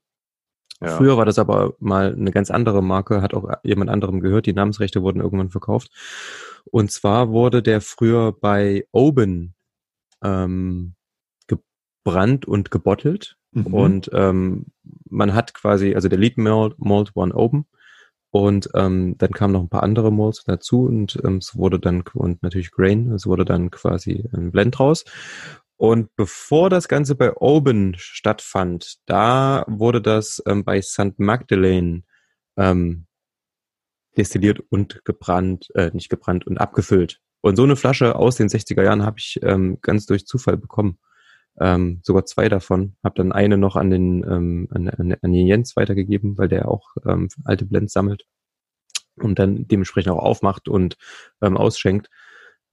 Ja. Früher war das aber mal eine ganz andere Marke, hat auch jemand anderem gehört. Die Namensrechte wurden irgendwann verkauft. Und zwar wurde der früher bei Oben ähm, gebrannt und gebottelt. Mhm. Und ähm, man hat quasi, also der Lead Malt, Malt One Open. Und ähm, dann kamen noch ein paar andere Malts dazu und ähm, es wurde dann, und natürlich Grain, es wurde dann quasi ein Blend draus. Und bevor das Ganze bei Oben stattfand, da wurde das ähm, bei St. Magdalene ähm, destilliert und gebrannt, äh, nicht gebrannt und abgefüllt. Und so eine Flasche aus den 60er Jahren habe ich ähm, ganz durch Zufall bekommen. Ähm, sogar zwei davon. Habe dann eine noch an den, ähm, an, an, an den Jens weitergegeben, weil der auch ähm, alte Blends sammelt und dann dementsprechend auch aufmacht und ähm, ausschenkt.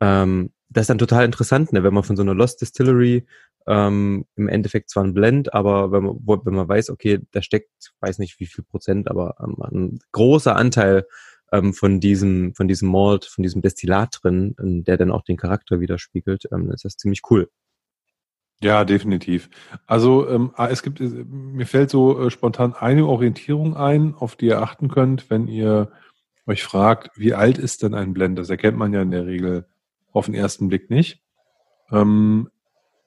Ähm, das ist dann total interessant, ne, wenn man von so einer Lost Distillery ähm, im Endeffekt zwar ein Blend, aber wenn man, wenn man weiß, okay, da steckt, weiß nicht wie viel Prozent, aber ähm, ein großer Anteil ähm, von diesem, von diesem Malt, von diesem Destillat drin, der dann auch den Charakter widerspiegelt, ähm, ist das ziemlich cool. Ja, definitiv. Also ähm, ah, es gibt, mir fällt so äh, spontan eine Orientierung ein, auf die ihr achten könnt, wenn ihr euch fragt, wie alt ist denn ein Blend? Das erkennt man ja in der Regel auf den ersten Blick nicht. Ähm,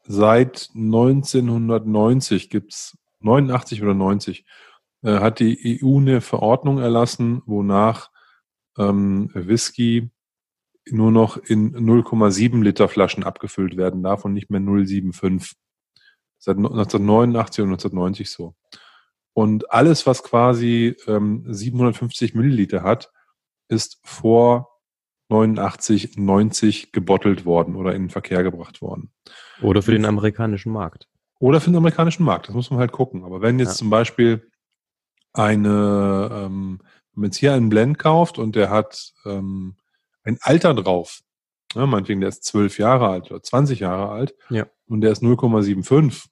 seit 1990 gibt's 89 oder 90, äh, hat die EU eine Verordnung erlassen, wonach ähm, Whisky nur noch in 0,7 Liter Flaschen abgefüllt werden darf und nicht mehr 0,75. Seit 1989 und 1990 so. Und alles, was quasi ähm, 750 Milliliter hat, ist vor 89, 90 gebottelt worden oder in den Verkehr gebracht worden. Oder für den amerikanischen Markt. Oder für den amerikanischen Markt, das muss man halt gucken. Aber wenn jetzt ja. zum Beispiel eine, ähm, wenn man jetzt hier einen Blend kauft und der hat ähm, ein Alter drauf, ja, meinetwegen der ist 12 Jahre alt oder 20 Jahre alt ja. und der ist 0,75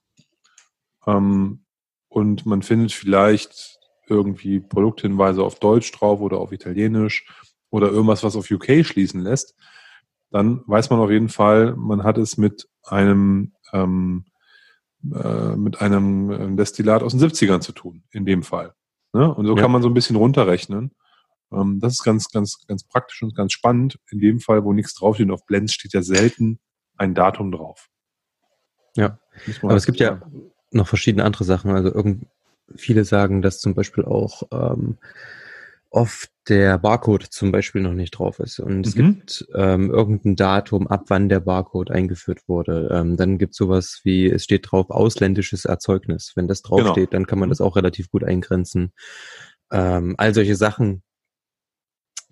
ähm, und man findet vielleicht irgendwie Produkthinweise auf Deutsch drauf oder auf Italienisch oder irgendwas, was auf UK schließen lässt, dann weiß man auf jeden Fall, man hat es mit einem ähm, äh, mit einem äh, Destillat aus den 70ern zu tun, in dem Fall. Ne? Und so ja. kann man so ein bisschen runterrechnen. Ähm, das ist ganz, ganz, ganz praktisch und ganz spannend. In dem Fall, wo nichts draufsteht, auf Blends steht ja selten ein Datum drauf. Ja, aber es gibt ja noch verschiedene andere Sachen. Also irgend, viele sagen, dass zum Beispiel auch ähm, oft der Barcode zum Beispiel noch nicht drauf ist. Und es mhm. gibt ähm, irgendein Datum, ab wann der Barcode eingeführt wurde. Ähm, dann gibt es sowas wie, es steht drauf, ausländisches Erzeugnis. Wenn das draufsteht, genau. dann kann man das auch relativ gut eingrenzen. Ähm, all solche Sachen.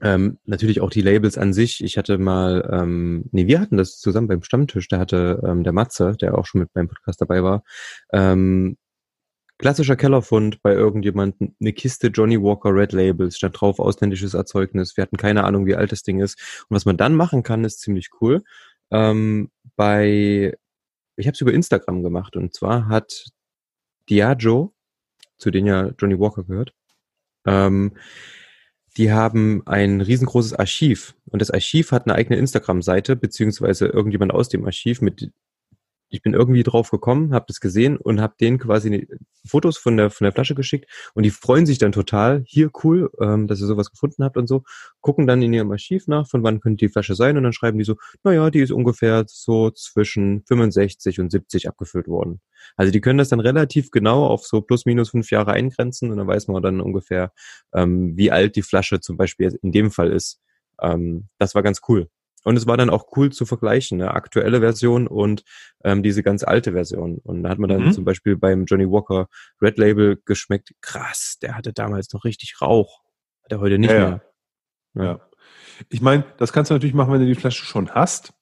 Ähm, natürlich auch die Labels an sich. Ich hatte mal, ähm, nee, wir hatten das zusammen beim Stammtisch. Da hatte ähm, der Matze, der auch schon mit beim Podcast dabei war, ähm, Klassischer Kellerfund bei irgendjemandem, eine Kiste Johnny Walker Red Labels, stand drauf ausländisches Erzeugnis. Wir hatten keine Ahnung, wie alt das Ding ist. Und was man dann machen kann, ist ziemlich cool. Ähm, bei, ich habe es über Instagram gemacht und zwar hat Diageo, zu denen ja Johnny Walker gehört, ähm, die haben ein riesengroßes Archiv. Und das Archiv hat eine eigene Instagram-Seite, beziehungsweise irgendjemand aus dem Archiv mit ich bin irgendwie drauf gekommen, habe das gesehen und habe denen quasi Fotos von der von der Flasche geschickt und die freuen sich dann total. Hier cool, ähm, dass ihr sowas gefunden habt und so. Gucken dann in ihrem Archiv nach, von wann könnte die Flasche sein und dann schreiben die so, naja, die ist ungefähr so zwischen 65 und 70 abgefüllt worden. Also die können das dann relativ genau auf so plus minus fünf Jahre eingrenzen und dann weiß man dann ungefähr, ähm, wie alt die Flasche zum Beispiel in dem Fall ist. Ähm, das war ganz cool. Und es war dann auch cool zu vergleichen, eine aktuelle Version und ähm, diese ganz alte Version. Und da hat man dann mhm. zum Beispiel beim Johnny Walker Red Label geschmeckt, krass, der hatte damals noch richtig Rauch. Hat er heute nicht ja, mehr. Ja. ja. Ich meine, das kannst du natürlich machen, wenn du die Flasche schon hast.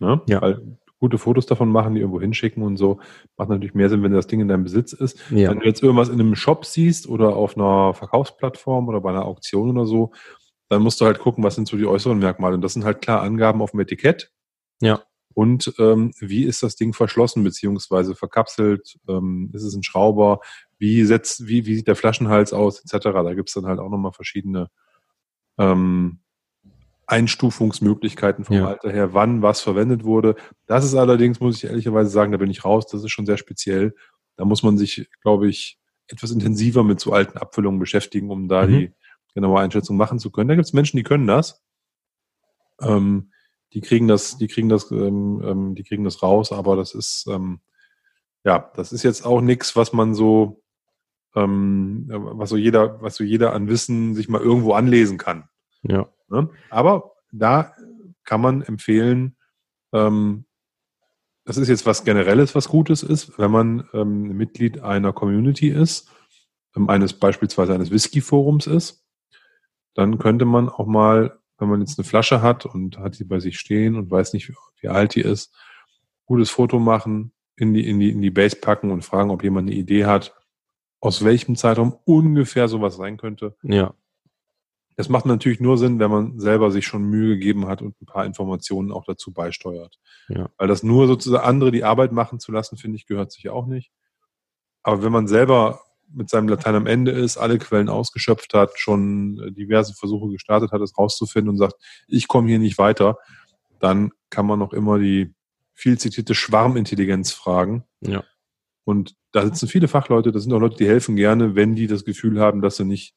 Ne? Ja. Weil gute Fotos davon machen, die irgendwo hinschicken und so. Macht natürlich mehr Sinn, wenn das Ding in deinem Besitz ist. Ja. Wenn du jetzt irgendwas in einem Shop siehst oder auf einer Verkaufsplattform oder bei einer Auktion oder so, dann musst du halt gucken, was sind so die äußeren Merkmale. Und das sind halt klar Angaben auf dem Etikett. Ja. Und ähm, wie ist das Ding verschlossen beziehungsweise verkapselt? Ähm, ist es ein Schrauber? Wie setzt, wie, wie sieht der Flaschenhals aus, etc. Da gibt's dann halt auch nochmal verschiedene ähm, Einstufungsmöglichkeiten vom ja. Alter her, wann was verwendet wurde. Das ist allerdings, muss ich ehrlicherweise sagen, da bin ich raus, das ist schon sehr speziell. Da muss man sich, glaube ich, etwas intensiver mit so alten Abfüllungen beschäftigen, um da mhm. die genaue Einschätzung machen zu können. Da gibt es Menschen, die können das. Ähm, die kriegen das, die kriegen das, ähm, ähm, die kriegen das raus, aber das ist, ähm, ja, das ist jetzt auch nichts, was man so, ähm, was so jeder, was so jeder an Wissen sich mal irgendwo anlesen kann. Ja. Ne? Aber da kann man empfehlen, ähm, das ist jetzt was Generelles, was Gutes ist, wenn man Mitglied einer Community ist, eines beispielsweise eines Whisky-Forums ist, dann könnte man auch mal, wenn man jetzt eine Flasche hat und hat die bei sich stehen und weiß nicht, wie, wie alt die ist, gutes Foto machen, in die, in die, in die Base packen und fragen, ob jemand eine Idee hat, aus welchem Zeitraum ungefähr sowas sein könnte. Ja. Das macht natürlich nur Sinn, wenn man selber sich schon Mühe gegeben hat und ein paar Informationen auch dazu beisteuert. Ja. Weil das nur sozusagen andere die Arbeit machen zu lassen, finde ich, gehört sich auch nicht. Aber wenn man selber mit seinem Latein am Ende ist, alle Quellen ausgeschöpft hat, schon diverse Versuche gestartet hat, es rauszufinden und sagt, ich komme hier nicht weiter, dann kann man noch immer die viel zitierte Schwarmintelligenz fragen. Ja. Und da sitzen viele Fachleute, das sind auch Leute, die helfen gerne, wenn die das Gefühl haben, dass sie nicht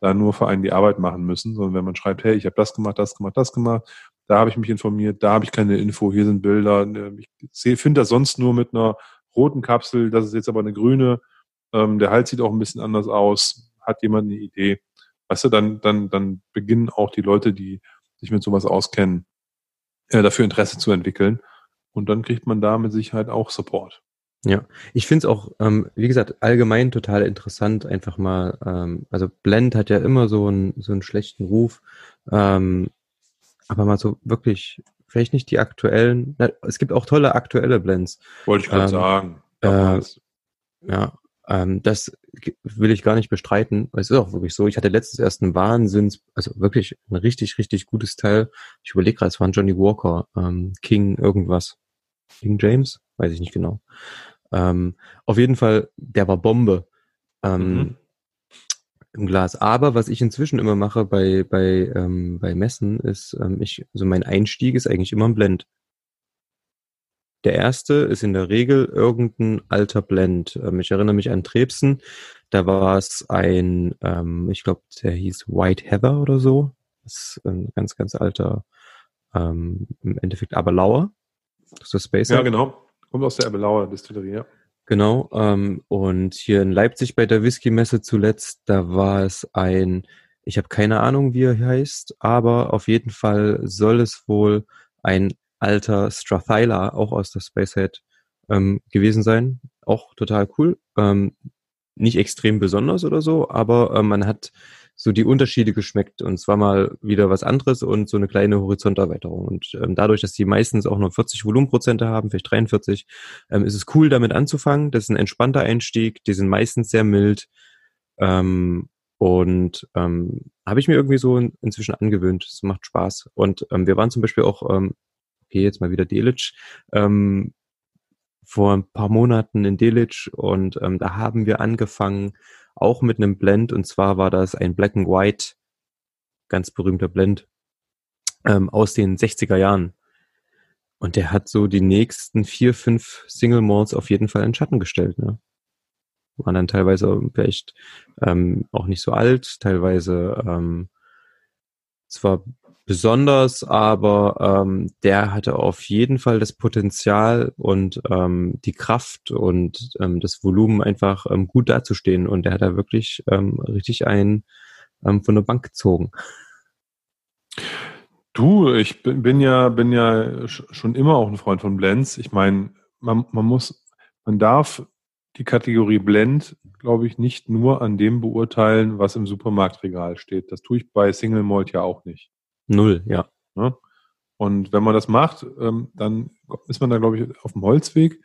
da nur für einen die Arbeit machen müssen, sondern wenn man schreibt, hey, ich habe das gemacht, das gemacht, das gemacht, da habe ich mich informiert, da habe ich keine Info, hier sind Bilder. Ich finde das sonst nur mit einer roten Kapsel, das ist jetzt aber eine grüne ähm, der Hals sieht auch ein bisschen anders aus, hat jemand eine Idee, weißt du, dann, dann, dann beginnen auch die Leute, die sich mit sowas auskennen, äh, dafür Interesse zu entwickeln. Und dann kriegt man da mit Sicherheit auch Support. Ja, ich finde es auch, ähm, wie gesagt, allgemein total interessant, einfach mal, ähm, also Blend hat ja immer so einen, so einen schlechten Ruf, ähm, aber mal so wirklich, vielleicht nicht die aktuellen, na, es gibt auch tolle aktuelle Blends. Wollte ich gerade ähm, sagen. Äh, ja, ähm, das will ich gar nicht bestreiten. Es ist auch wirklich so. Ich hatte letztes erst einen Wahnsinns, also wirklich ein richtig, richtig gutes Teil. Ich überlege gerade, es war ein Johnny Walker, ähm, King irgendwas. King James? Weiß ich nicht genau. Ähm, auf jeden Fall, der war Bombe. Ähm, mhm. Im Glas. Aber was ich inzwischen immer mache bei, bei, ähm, bei Messen ist, ähm, ich, also mein Einstieg ist eigentlich immer ein Blend. Der erste ist in der Regel irgendein alter Blend. Ähm, ich erinnere mich an Trebsen. Da war es ein, ähm, ich glaube, der hieß White Heather oder so. Das ist ein ganz, ganz alter, ähm, im Endeffekt Aberlauer. Das ist der Spacer. Ja, genau. Kommt aus der Aberlauer Distillerie, ja. Genau. Ähm, und hier in Leipzig bei der Whisky-Messe zuletzt, da war es ein, ich habe keine Ahnung, wie er heißt, aber auf jeden Fall soll es wohl ein alter Strathyla, auch aus der Spacehead, ähm, gewesen sein. Auch total cool. Ähm, nicht extrem besonders oder so, aber äh, man hat so die Unterschiede geschmeckt und zwar mal wieder was anderes und so eine kleine Horizonterweiterung. Und ähm, dadurch, dass die meistens auch nur 40 Volumenprozente haben, vielleicht 43, ähm, ist es cool, damit anzufangen. Das ist ein entspannter Einstieg, die sind meistens sehr mild. Ähm, und ähm, habe ich mir irgendwie so in, inzwischen angewöhnt. Es macht Spaß. Und ähm, wir waren zum Beispiel auch ähm, okay, jetzt mal wieder Delitzsch, ähm, vor ein paar Monaten in Delitzsch und ähm, da haben wir angefangen, auch mit einem Blend und zwar war das ein Black and White, ganz berühmter Blend, ähm, aus den 60er Jahren. Und der hat so die nächsten vier, fünf Single Malls auf jeden Fall in Schatten gestellt. Ne? Waren dann teilweise vielleicht ähm, auch nicht so alt, teilweise ähm, zwar besonders, aber ähm, der hatte auf jeden Fall das Potenzial und ähm, die Kraft und ähm, das Volumen einfach ähm, gut dazustehen. Und der hat da wirklich ähm, richtig einen ähm, von der Bank gezogen. Du, ich bin, ja bin ja schon immer auch ein Freund von Blends. Ich meine, man, man muss, man darf die Kategorie Blend, glaube ich, nicht nur an dem beurteilen, was im Supermarktregal steht. Das tue ich bei Single Malt ja auch nicht. Null, ja. Ne? Und wenn man das macht, ähm, dann ist man da, glaube ich, auf dem Holzweg.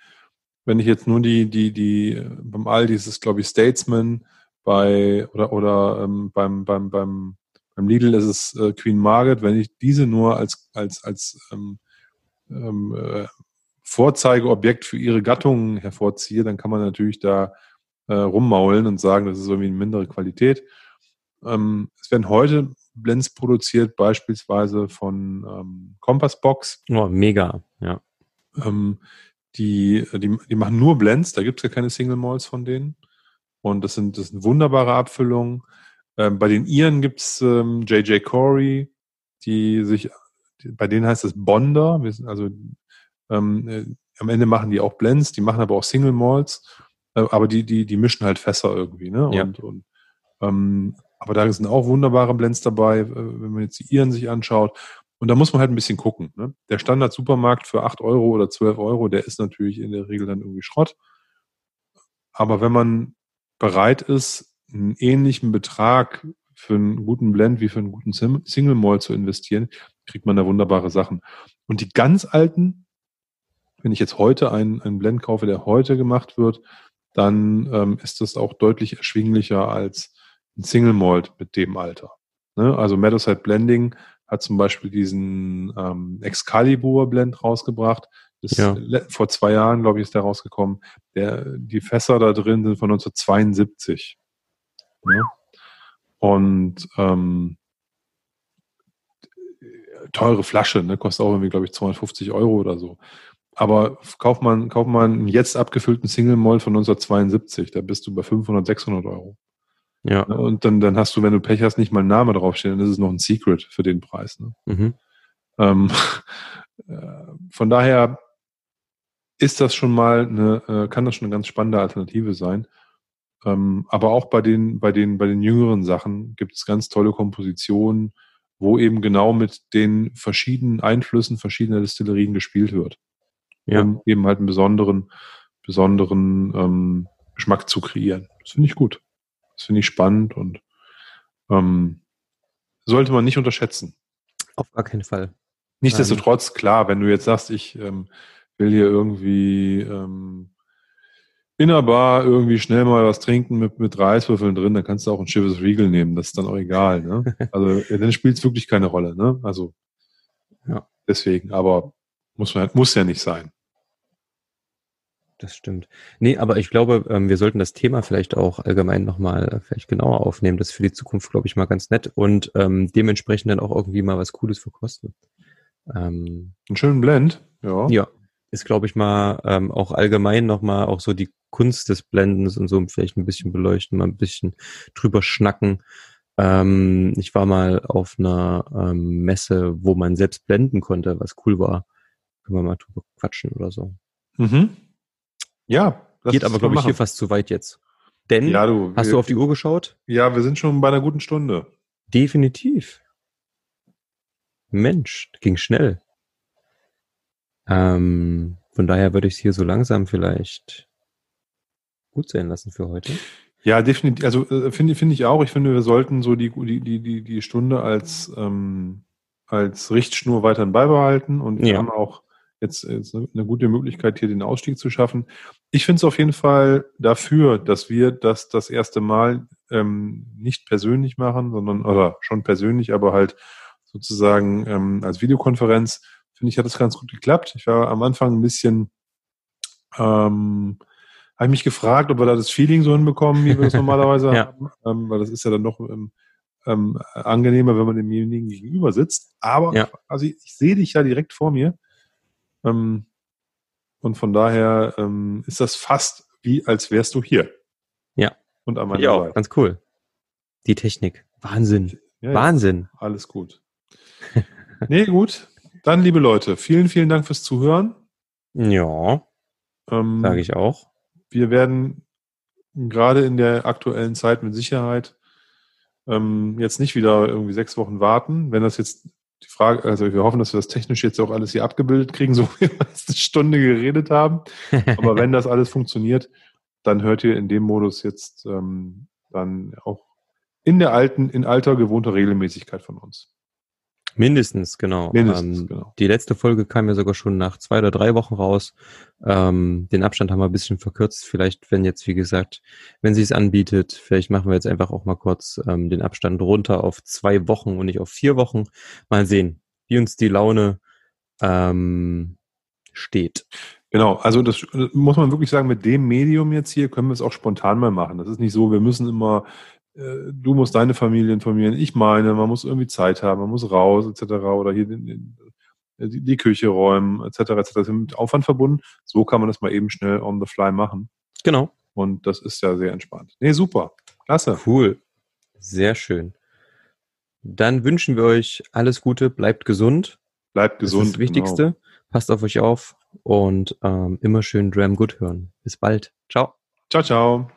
Wenn ich jetzt nur die, die, die, beim Aldi ist es, glaube ich, Statesman, bei, oder, oder ähm, beim, beim, beim, beim Lidl ist es äh, Queen Margaret, wenn ich diese nur als, als, als ähm, ähm, äh, Vorzeigeobjekt für ihre Gattungen hervorziehe, dann kann man natürlich da äh, rummaulen und sagen, das ist irgendwie eine mindere Qualität. Ähm, es werden heute Blends produziert, beispielsweise von ähm, Compassbox. Oh, mega, ja. Ähm, die, die, die machen nur Blends, da gibt es ja keine Single Malls von denen. Und das sind, das sind wunderbare Abfüllungen. Ähm, bei den Iren gibt es ähm, JJ Corey, die sich, die, bei denen heißt es Bonder. Also ähm, äh, am Ende machen die auch Blends, die machen aber auch Single Malls, äh, aber die, die, die mischen halt Fässer irgendwie, ne? Und, ja. und ähm, aber da sind auch wunderbare Blends dabei, äh, wenn man jetzt die Iren sich anschaut. Und da muss man halt ein bisschen gucken. Ne? Der Standard-Supermarkt für 8 Euro oder 12 Euro, der ist natürlich in der Regel dann irgendwie Schrott. Aber wenn man bereit ist, einen ähnlichen Betrag für einen guten Blend wie für einen guten Single Mall zu investieren, kriegt man da wunderbare Sachen. Und die ganz alten, wenn ich jetzt heute einen, einen Blend kaufe, der heute gemacht wird, dann ähm, ist das auch deutlich erschwinglicher als ein Single Malt mit dem Alter. Ne? Also Meadowside Blending hat zum Beispiel diesen ähm, Excalibur Blend rausgebracht. Das ja. Vor zwei Jahren, glaube ich, ist der rausgekommen. Der, die Fässer da drin sind von 1972. Ne? Und ähm, teure Flasche, ne? kostet auch irgendwie, glaube ich, 250 Euro oder so. Aber kauft man, kauft man einen jetzt abgefüllten Single Malt von 1972, da bist du bei 500, 600 Euro. Ja. Ne, und dann, dann hast du, wenn du Pech hast, nicht mal einen Namen draufstehen, dann ist es noch ein Secret für den Preis. Ne? Mhm. Ähm, äh, von daher ist das schon mal eine, äh, kann das schon eine ganz spannende Alternative sein. Ähm, aber auch bei den, bei den, bei den jüngeren Sachen gibt es ganz tolle Kompositionen, wo eben genau mit den verschiedenen Einflüssen verschiedener Destillerien gespielt wird. Ja. Um eben halt einen besonderen, besonderen ähm, Geschmack zu kreieren. Das finde ich gut. Das finde ich spannend und ähm, sollte man nicht unterschätzen. Auf gar keinen Fall. Nichtsdestotrotz, klar, wenn du jetzt sagst, ich ähm, will hier irgendwie ähm, in der Bar irgendwie schnell mal was trinken mit, mit Reiswürfeln drin, dann kannst du auch ein Chivas Regal nehmen, das ist dann auch egal. Ne? Also dann spielt es wirklich keine Rolle. Ne? Also ja, deswegen, aber muss man muss ja nicht sein. Das stimmt. Nee, aber ich glaube, ähm, wir sollten das Thema vielleicht auch allgemein nochmal äh, vielleicht genauer aufnehmen. Das ist für die Zukunft, glaube ich, mal ganz nett und ähm, dementsprechend dann auch irgendwie mal was Cooles verkosten. Ähm, Einen schönen Blend, ja. Ja, ist, glaube ich, mal ähm, auch allgemein nochmal auch so die Kunst des Blendens und so vielleicht ein bisschen beleuchten, mal ein bisschen drüber schnacken. Ähm, ich war mal auf einer ähm, Messe, wo man selbst blenden konnte, was cool war. Können wir mal drüber quatschen oder so. Mhm. Ja. Geht aber, glaube ich, hier fast zu weit jetzt. Denn, ja, du, hast wir, du auf die Uhr geschaut? Ja, wir sind schon bei einer guten Stunde. Definitiv. Mensch, ging schnell. Ähm, von daher würde ich es hier so langsam vielleicht gut sein lassen für heute. Ja, definitiv. Also äh, finde finde ich auch. Ich finde, wir sollten so die die die die Stunde als ähm, als Richtschnur weiterhin beibehalten und wir ja. haben auch jetzt, jetzt eine gute Möglichkeit, hier den Ausstieg zu schaffen. Ich finde es auf jeden Fall dafür, dass wir das das erste Mal ähm, nicht persönlich machen, sondern, oder schon persönlich, aber halt sozusagen ähm, als Videokonferenz. Finde ich, hat das ganz gut geklappt. Ich war am Anfang ein bisschen, ähm, habe mich gefragt, ob wir da das Feeling so hinbekommen, wie wir das normalerweise ja. haben, ähm, weil das ist ja dann noch ähm, ähm, angenehmer, wenn man demjenigen gegenüber sitzt. Aber ja. also ich, ich sehe dich ja direkt vor mir. Ähm, und von daher ähm, ist das fast wie, als wärst du hier. Ja. Und an meiner ja, Seite. ganz cool. Die Technik. Wahnsinn. Ja, Wahnsinn. Ja, alles gut. nee, gut. Dann, liebe Leute, vielen, vielen Dank fürs Zuhören. Ja. Ähm, Sage ich auch. Wir werden gerade in der aktuellen Zeit mit Sicherheit ähm, jetzt nicht wieder irgendwie sechs Wochen warten. Wenn das jetzt die Frage, also wir hoffen, dass wir das technisch jetzt auch alles hier abgebildet kriegen, so wie wir jetzt eine Stunde geredet haben. Aber wenn das alles funktioniert, dann hört ihr in dem Modus jetzt ähm, dann auch in der alten, in alter gewohnter Regelmäßigkeit von uns. Mindestens, genau. Mindestens, ähm, genau. Die letzte Folge kam ja sogar schon nach zwei oder drei Wochen raus. Ähm, den Abstand haben wir ein bisschen verkürzt. Vielleicht, wenn jetzt, wie gesagt, wenn sie es anbietet, vielleicht machen wir jetzt einfach auch mal kurz ähm, den Abstand runter auf zwei Wochen und nicht auf vier Wochen. Mal sehen, wie uns die Laune ähm, steht. Genau, also das muss man wirklich sagen, mit dem Medium jetzt hier können wir es auch spontan mal machen. Das ist nicht so, wir müssen immer äh, du musst deine Familie informieren, ich meine, man muss irgendwie Zeit haben, man muss raus, etc. oder hier den, die, die Küche räumen, etc. etc. Das ist mit Aufwand verbunden. So kann man das mal eben schnell on the fly machen. Genau. Und das ist ja sehr entspannt. Nee, super. Klasse. Cool. Sehr schön. Dann wünschen wir euch alles Gute, bleibt gesund. Bleibt gesund. Das ist das Wichtigste. Genau. Passt auf euch auf und ähm, immer schön Dram Good hören. Bis bald. Ciao. Ciao, ciao.